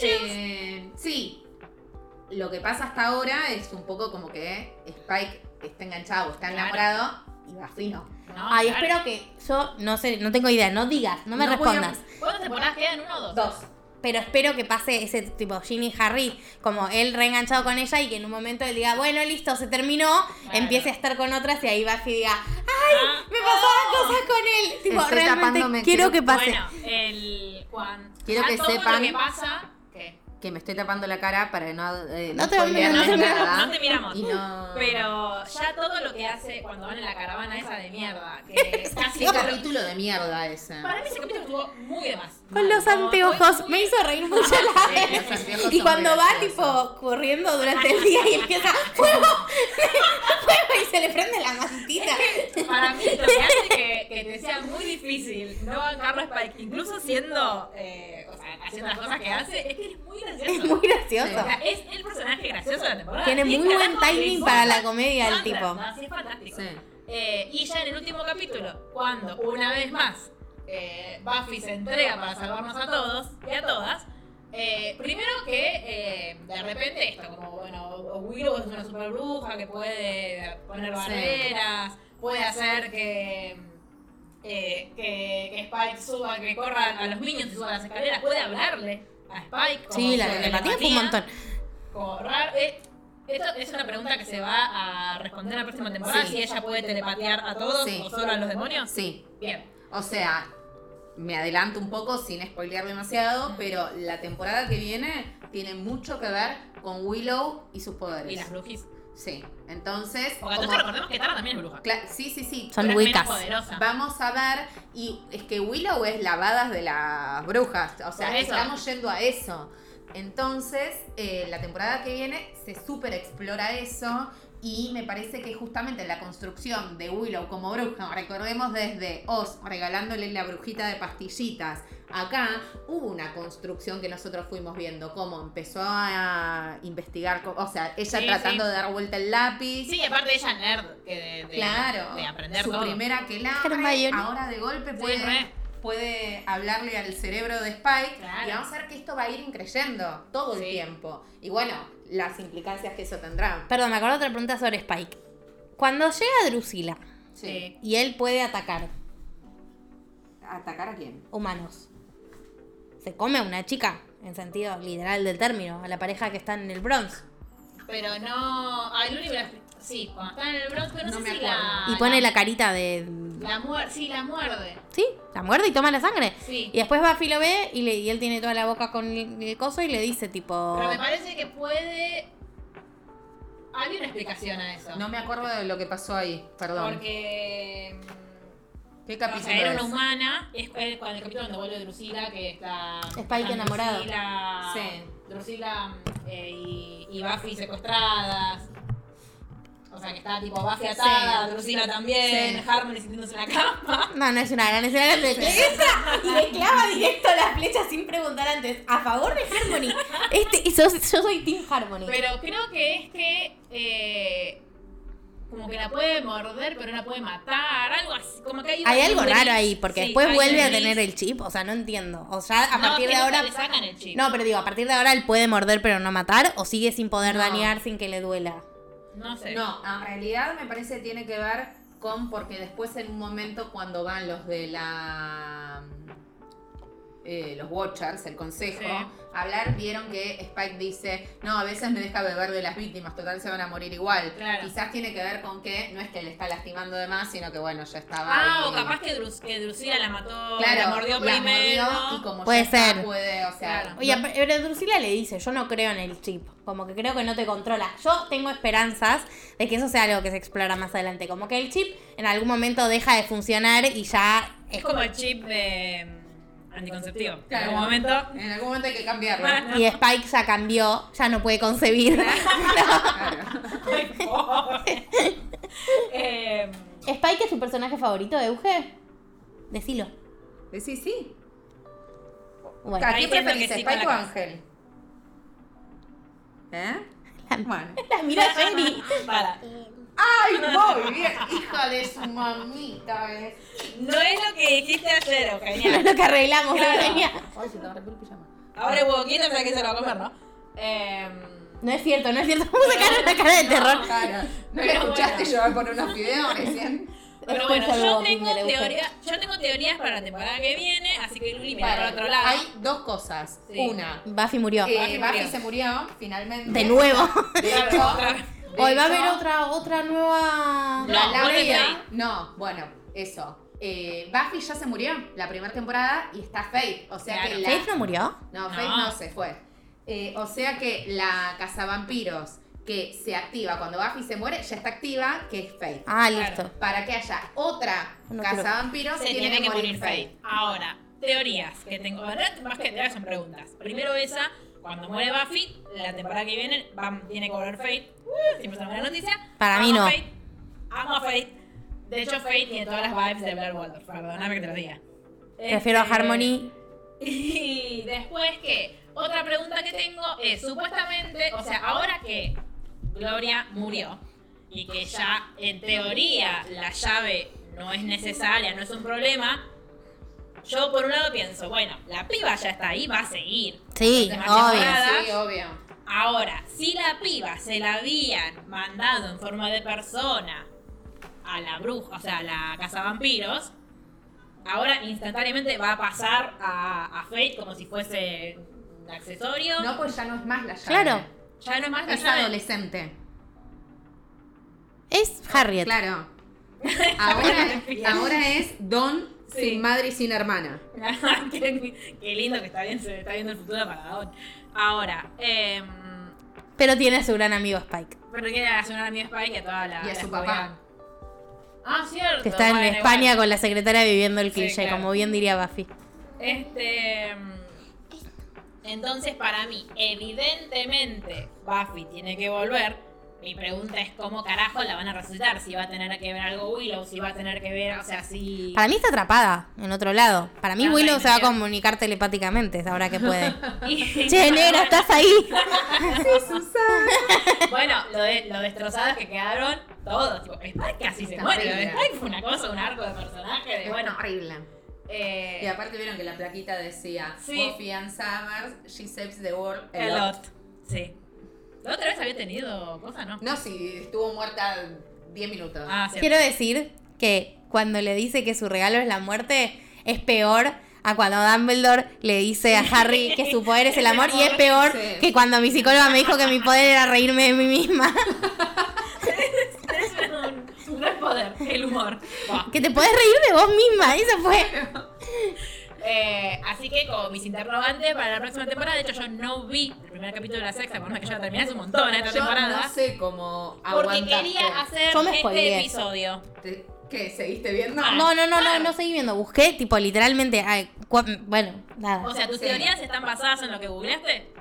Eh, sí. Lo que pasa hasta ahora es un poco como que Spike está enganchado, está Claro. Y Buffy no. No, Ay, claro. espero que yo no sé, no tengo idea, no digas, no me No respondas. ¿Cuántas temporadas quedan? ¿Uno o dos? Dos. Pero espero que pase ese tipo Ginny y Harry, como él reenganchado con ella y que en un momento él diga, bueno, listo, se terminó, empiece a estar con otras y ahí Buffy diga, ay, Ah, me pasaban cosas con él. Tipo, Estoy realmente quiero quiero- que pase. Bueno, el. Juan. Quiero ya que todo sepan- Lo que pasa. Que me estoy tapando la cara para no, eh, No te- no spoilearles te miramos, no te miramos. Y no... Pero ya todo lo que hace cuando van en la caravana esa de mierda, que casi Qué capítulo de mierda ese. Para mí ese capítulo estuvo muy de más. Con los anteojos, muy- me hizo reír mucho la Sí, Y cuando va tipo corriendo durante el día y empieza fuego, fuego y se le prende la mantita. Para mí lo que hace que, que te sea muy difícil no bancarlo a Spike, incluso siendo, eh, haciendo las cosas que hace, es que es muy gracioso. Es muy gracioso. O sea, es el personaje gracioso de la temporada. Tiene ¿Qué muy buen timing para la comedia el tipo. No, sí, es fantástico. Sí. Eh, y ya en el último capítulo, cuando una vez más eh, Buffy se entrega para salvarnos a todos y a todas, eh, primero que de repente esto, como bueno, Willow es una super bruja que puede poner barreras, puede hacer que, eh, que, que Spike suba, que corra a los niños y suba las escaleras, puede hablarle a Spike. como Sí, la telepatía fue un montón. como raro. eh, esto es una pregunta que se va a responder en la próxima temporada. Sí. Si ella puede telepatear a todos Sí. o solo a los demonios. Sí. Bien. O sea, me adelanto un poco sin spoilear demasiado, pero la temporada que viene tiene mucho que ver con Willow y sus poderes. Y las brujis. Sí. Entonces, Porque como- entonces recordemos que Tara también es bruja. Sí, sí, sí. Son Pero Wiccas. Vamos a ver, y es que Willow es la badass de las brujas, o sea, estamos yendo a eso. Entonces, eh, la temporada que viene se super explora eso y me parece que justamente la construcción de Willow como bruja, recordemos desde Oz regalándole la brujita de pastillitas, acá hubo una construcción que nosotros fuimos viendo, cómo empezó a investigar, o sea, ella Sí, tratando sí. de dar vuelta el lápiz. Sí, aparte ella nerd. Que de, de- Claro, De aprender su todo. primera que la ahora de golpe puede, puede hablarle al cerebro de Spike Claro. y vamos a ver que esto va a ir increyendo todo el tiempo. Y bueno, las implicancias que eso tendrá. Perdón, me acuerdo otra pregunta sobre Spike. Cuando llega Drusilla Sí. y él puede atacar ¿Atacar a quién? humanos, se come a una chica, en sentido literal del término, a la pareja que está en el Bronx. Pero no. Ah, el único. Sí, cuando está en el Bronx, pero no, No sé me si la. Y pone la carita de... La muerde. Sí, la muerde. Sí, la muerde y toma la sangre. Sí. Y después Buffy lo ve y, le, y él tiene toda la boca con el, el coso y le dice tipo... Pero me parece que puede. Hay una explicación a eso. No me acuerdo de lo que pasó ahí, perdón. Porque. ¿Qué O capítulo sea, era es? una humana. Es con el capítulo donde vuelve Drusila, que está. Spike están enamorado. Drusila, Sí. Drusila eh, y, y Buffy secuestradas. O sea, que está tipo Buffy atada, Drusila también, Sí. Harmony sintiéndose en la cama. No, no es una gran escena. Y le clava directo la flecha sin preguntar antes. A favor de Harmony. Este, yo, yo soy Team Harmony. Pero creo que es que. eh, como que la puede morder, pero no la puede matar. Algo así. Como que hay, hay algo gris. raro ahí, porque Sí, después vuelve a tener el chip. O sea, no entiendo. O sea, a No, partir de ahora. le sacan el chip. No, pero digo, a partir de ahora él puede morder pero no matar, o sigue sin poder No. dañar sin que le duela. No sé. No, en realidad me parece que tiene que ver con porque después en un momento cuando van los de la eh, los Watchers, el consejo, Sí. a hablar, vieron que Spike dice, no, a veces me deja beber de las víctimas, total se van a morir igual. Claro. Quizás tiene que ver con que no es que le está lastimando de más, sino que bueno, ya estaba. Ah, ahí. o capaz que, Drus, que Drusila la mató, Claro, la mordió la primero. mordió y como Puede ya está, ser. puede, o sea, Claro. Oye, pero Drusilla le dice, yo no creo en el chip, como que creo que no te controla. Yo tengo esperanzas de que eso sea algo que se explora más adelante, como que el chip en algún momento deja de funcionar y ya Es como el chip de anticonceptivo. Claro. En algún momento. en algún momento hay que cambiarlo. y Spike ya cambió, ya no puede concebir. Claro. Em, ¿Spike es tu personaje favorito de Euge? Decilo. Sí, sí. Bueno, ¿A quién preferís, que sí con Spike la o. Ángel? ¿Eh? Bueno. la mira Jenny. para. ¡Ay, muy bien! Hija de su mamita, eh. No es lo que dijiste ayer, No es Eugenia. lo que arreglamos, Claro. Eugenia. Ay, se te arregló el pijama. Ahora el huevo quieto, que se lo va a comer, ¿no? Em, No es cierto, no es cierto. Vamos a sacar una cara de terror. Claro. ¿No le Pero escuchaste? bueno. Yo voy a poner unos videos recién. Pero bueno, yo tengo, teoría, yo tengo teorías para la temporada que viene, así que Luli mira para otro lado. Hay dos cosas. Sí. Una, Buffy murió. eh, Buffy Buffy murió. se murió finalmente. De nuevo. De hecho, Hoy va a haber otra, otra nueva. No, La Laura-. No, bueno, eso. Eh, Buffy ya se murió la primera temporada y está Faith. O sea Claro. que la. ¿Faith no murió? No, Faith No. no se fue. Eh, o sea que la cazavampiros que se activa cuando Buffy se muere ya está activa, que es Faith. Ah, Claro. listo. Para que haya otra No cazavampiros, Se tiene que morir Faith. Ahora, teorías que tengo. En realidad, más que teorías son preguntas. Primero esa, cuando muere Buffy, la temporada que viene tiene que volver Faith. Uh, siempre es una buena noticia. Para mí no. Amo a Faith. De hecho, Faith tiene todas las vibes de Blair Waldorf. Perdóname que te lo diga. Prefiero a Este, Harmony. Y después que otra pregunta que tengo es, supuestamente, o sea, ahora que Gloria murió y que ya en teoría la llave no es necesaria, no es un problema, yo por un lado pienso, bueno, la piba ya está ahí, va a seguir. Sí, obvio. Sí, obvio. Ahora, si la piba se la habían mandado en forma de persona a la bruja, o sea, a la casa vampiros, ahora instantáneamente va a pasar a, a Fate como si fuese un accesorio. No, pues ya no es más la llave. Claro. ya no es más la Es llave. adolescente. Es Harriet. Claro. Ahora, ahora es Don Sí. sin madre y sin hermana. qué, qué lindo que está, bien, se está viendo el futuro para Dawn. Ahora, eh, Pero tiene a su gran amigo Spike. pero quiere hacer una amiga Spike y a toda la. Y a la su papá. Ah, cierto. Que está en bueno, España igual. con la secretaria viviendo el Sí, cliché, claro. como bien diría Buffy. Este. mm, Entonces, para mí, evidentemente, Buffy tiene que volver. Mi pregunta es cómo carajo la van a resucitar. Si va a tener que ver algo Willow, si va a tener que ver, o sea, si. Para mí está atrapada en otro lado. Para mí Willow se va a comunicar telepáticamente, ahora que puede. Y- che, negra, ¿estás ahí? Bueno, lo, de, lo destrozadas que quedaron todos. Tipo, Spike casi se muere. Spike fue una cosa, un arco de personaje. De, bueno, horrible. eh, Y aparte vieron que la plaquita decía Sí. Buffy and Summers, she saves the world a a lot. lot. Sí. ¿La otra vez había tenido cosas, no? No, si estuvo muerta 10 minutos. Ah. Quiero decir que cuando le dice que su regalo es la muerte, es peor a cuando Dumbledore le dice a Harry que su poder es el amor y es peor Sí. que cuando mi psicóloga me dijo que mi poder era reírme de mí misma. Tenés un, un gran poder, el humor. Que te podés reír de vos misma, eso fue. Eh, así que como mis interrogantes para la próxima temporada, de hecho yo no vi el primer capítulo de la sexta, por más que yo la terminé hace un montón esta Yo temporada. no sé cómo porque quería hacer Yo me este episodio. Te- ¿Qué? ¿Seguiste viendo? Ah. No, no, no, no, Claro. no seguí viendo. Busqué, tipo, literalmente. ay, bueno, nada. O sea, ¿tus Sí. teorías están basadas en lo que googleaste?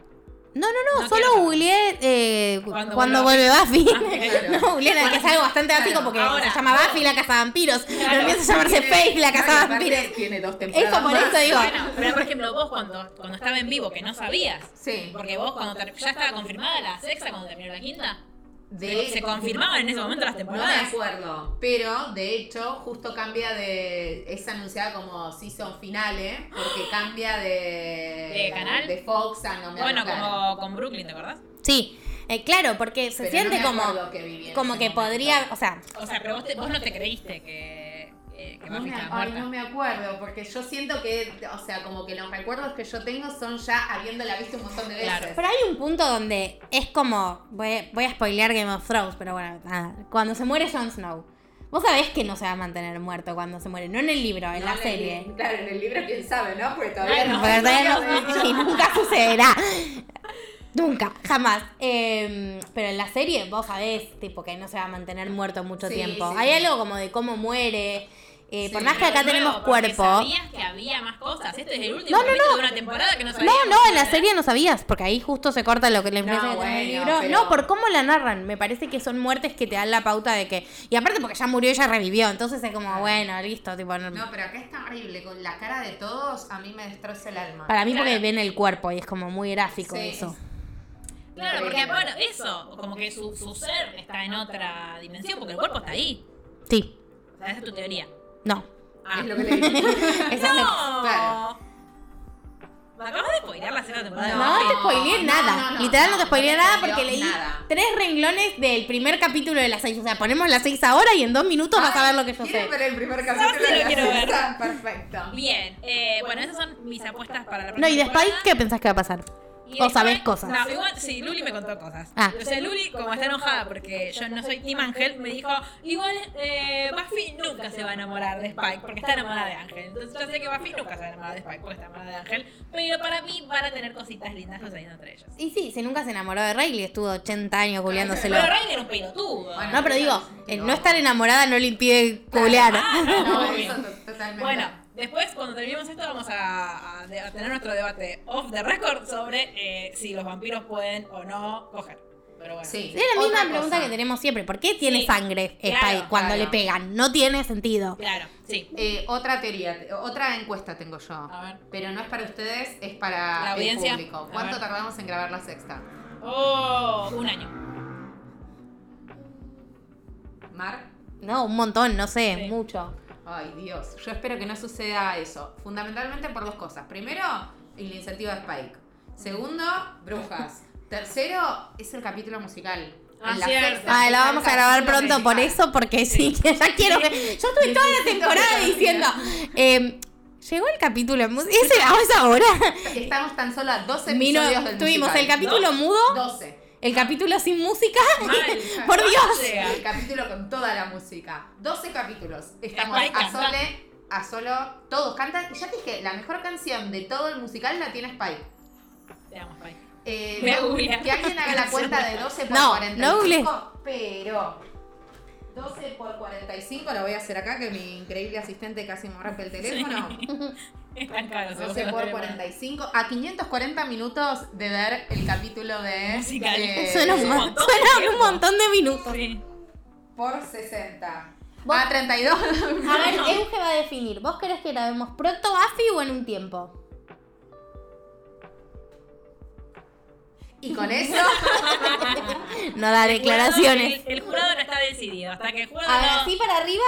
No, no, no, No solo googleé eh, Cuando cuando, vuelve vuelve Buffy. Ah, no googleé que es algo bastante básico porque ahora. se llama Buffy la casa vampiros. Claro. Pero empieza a llamarse Tiene- Faith la casa aparte vampiros. Tiene dos temporadas. Eso por eso digo. Bueno, pero por ejemplo, vos cuando, cuando estaba en vivo, que no sabías. Sí. Porque vos cuando ter- ya estaba confirmada la sexta cuando terminó la quinta. De- se, se confirmaban en ese momento las No me temporadas. acuerdo, pero de hecho justo cambia de... Es anunciada como season finale porque cambia de... ¿De canal? De Fox a no me bueno, acuerdo. como con Brooklyn, ¿te acordás? Sí, eh, claro, porque se Pero siente no como, que como que momento. podría, o sea, O sea, pero vos, te- vos no te creíste que, que, que No me, ay, no acuerdo, porque yo siento que, o sea, como que los recuerdos que yo tengo son ya habiéndola visto un montón de veces. Claro. pero hay un punto donde es como, voy, voy a spoilear Game of Thrones, pero bueno, nada, cuando se muere Jon Snow. Vos sabés que no se va a mantener muerto cuando se muere, no en el libro, en No, la serie. claro, en el libro quién sabe, ¿no? Porque todavía no. Porque todavía de no- hecho. y nunca sucederá. Nunca, jamás. Eh, pero en la serie vos sabés tipo que no se va a mantener muerto mucho Sí, tiempo. sí, Hay sí. algo como de cómo muere. Eh, por más que acá nuevo, tenemos cuerpo. Sabías que había más cosas. Este es el último No, no, no. de una temporada que no No, sabíamos. no, en la serie no sabías, porque ahí justo se corta lo que la influencia No, que el libro. pero- No, por cómo la narran. Me parece que son muertes que te dan la pauta de que. Y aparte porque ya murió y ya revivió. Entonces es como, bueno, listo. Tipo, no- No, pero acá está horrible, con la cara de todos a mí me destroza el alma. Para mí porque ven el cuerpo y es como muy gráfico Sí. eso. Claro, porque bueno, eso, como que su, su ser está en otra dimensión, porque el cuerpo está ahí. Sí, O sea, esa es tu teoría. No. Ah. Es lo que le dije. Esa ¡No! Claro. Acabas de spoilear la segunda temporada No Buffy. te spoileé no, nada. no, no, Literal no no, te spoileé no nada porque leí nada. tres renglones del primer capítulo de las seis. O sea, ponemos las seis ahora y en dos minutos vas a ver lo que yo ¿Quieren sé. ver el primer ¿Sabes capítulo? lo de la quiero ver? Perfecto. Bien, eh, bueno, esas son mis apuestas para la No, próxima y de. Spike, ¿qué pensás que va a pasar? ¿O después- sabés cosas? No, igual, sí, Luli me contó cosas. Ah. O sea, Luli, como está enojada porque yo no soy Team Ángel, me dijo, igual eh, Buffy nunca se va a enamorar de Spike porque está enamorada de Ángel. Entonces yo sé que Buffy nunca se va a enamorar de Spike porque está enamorada de Ángel. Pero para mí van a tener cositas lindas sucediendo entre ellos. Y sí, si nunca se enamoró de Rayleigh, estuvo 80 años culiándoselo. Pero Rain era un pelotudo. Bueno, No, pero digo, el no estar enamorada no le impide culear. Ah, No, to- totalmente. Bueno, después cuando terminemos esto vamos a, a de- a tener nuestro debate off the record sobre eh, si los vampiros pueden o no coger. Pero bueno. Sí. Es la misma Otra pregunta cosa. que tenemos siempre. ¿Por qué tiene Sí, sangre Spike claro, cuando claro. le pegan? No tiene sentido. Claro, sí. Eh, otra teoría, otra encuesta tengo yo. A ver. Pero no es para ustedes, es para La el público. ¿Cuánto ver. tardamos en grabar la sexta? Oh, un año. ¿Mar? No, un montón, no sé, Sí. mucho. Ay, Dios. Yo espero que no suceda eso. Fundamentalmente por dos cosas. Primero, el incentivo de Spike. Segundo, brujas. Tercero, es el capítulo musical. Ah, la cierto. Ah, la vamos a grabar pronto por musical. eso, porque sí, que ya quiero ver. Yo estuve toda la temporada diciendo, eh, llegó el capítulo en música. ¿Ese a esa hora? Estamos tan solo a 12 Vino- episodios del tuvimos musical. el capítulo ¿No? mudo, 12. El capítulo sin música. Mal. Por Dios. Llega. El capítulo con toda la música. 12 capítulos. Estamos Spike a sole, a solo. Todos cantan. Y ya te dije, la mejor canción de todo el musical la tiene Spike. Te amo, Spike. Eh, no- que alguien haga la cuenta de 12 por No, 45. no pero 12 por 45 lo voy a hacer acá, que mi increíble asistente casi me rompe el teléfono. Están caros. 12 por 45 a 540 minutos de ver el capítulo de Musical. eh, Suena un, un mon- montón de suena un montón de minutos. Sí. por 60 Vos- a 32 A ver, Euge va a definir. ¿Vos querés que grabemos pronto Buffy o en un tiempo? Y con eso No da declaraciones. El, el jurado no está decidido. Hasta que el jurado A ver, no- así para arriba,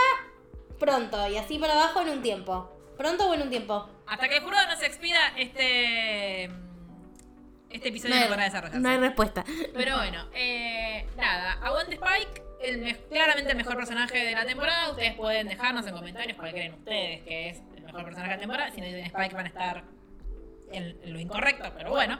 pronto. Y así para abajo en un tiempo. ¿Pronto o en un tiempo? Hasta que el jurado no se expida, este. Este episodio no, podrá desarrollarse. no hay respuesta. Pero bueno, eh, nada, aguante Spike, el claramente el mejor personaje de la temporada. Ustedes pueden dejarnos en comentarios cuál creen ustedes que es el mejor personaje de la temporada. Si no dicen Spike van a estar en, en lo incorrecto, pero bueno.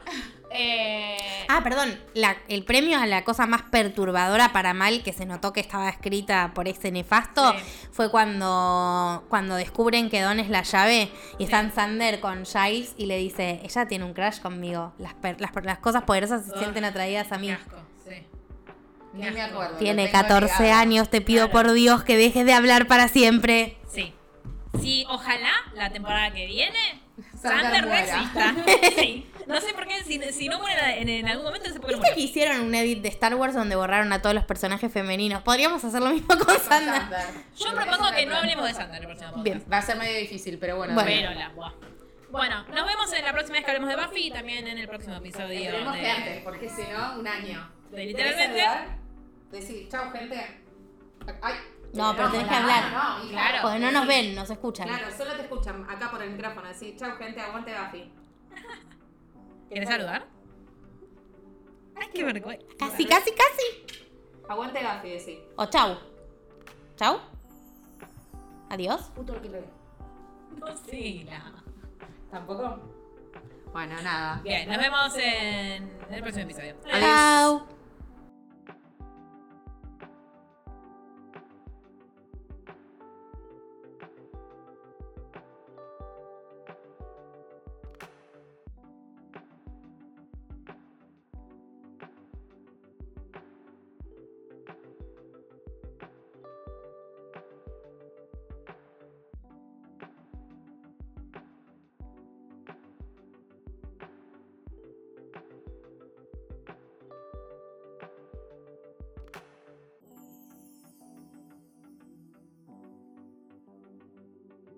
Eh, Ah, perdón. La- el premio a la cosa más perturbadora para mal que se notó que estaba escrita por ese nefasto Sí. fue cuando, cuando descubren que Don es la llave y están Sander con Giles y le dice, ella tiene un crush conmigo. Las, per- las, las cosas poderosas se sienten atraídas a qué mí. asco, sí. ni me acuerdo Tiene tengo 14 ligado. años, te pido Claro. por Dios que dejes de hablar para siempre. Sí. Sí, ojalá la temporada que viene Sander exista. Sí. No sé por qué, si, si no muere en, en algún momento, no qué no ¿Viste que hicieron un edit de Star Wars donde borraron a todos los personajes femeninos? Podríamos hacer lo mismo con Con Sander. Sander. Yo propongo que no hablemos de Sander el próximo. Bien. va a ser medio difícil pero bueno, Bueno. Pero la buah. Bueno, nos vemos en la próxima vez que hablemos de Buffy y también en el próximo episodio Esperemos de, que antes porque si no un año de literalmente. decir chao gente ay No, pero tenés que hablar. no, hija. Claro. Porque no nos ven, nos escuchan. Claro, solo te escuchan acá por el micrófono. Decir, chau gente, aguante Buffy. ¿Quieres saludar? Ay, qué vergüenza. Casi, casi, casi. Aguante Buffy, decir. O chau. Chau. Adiós. Puto alquiler. No, sí, no. ¿Tampoco? Bueno, nada. Bien, nos vemos en el próximo episodio. Chau.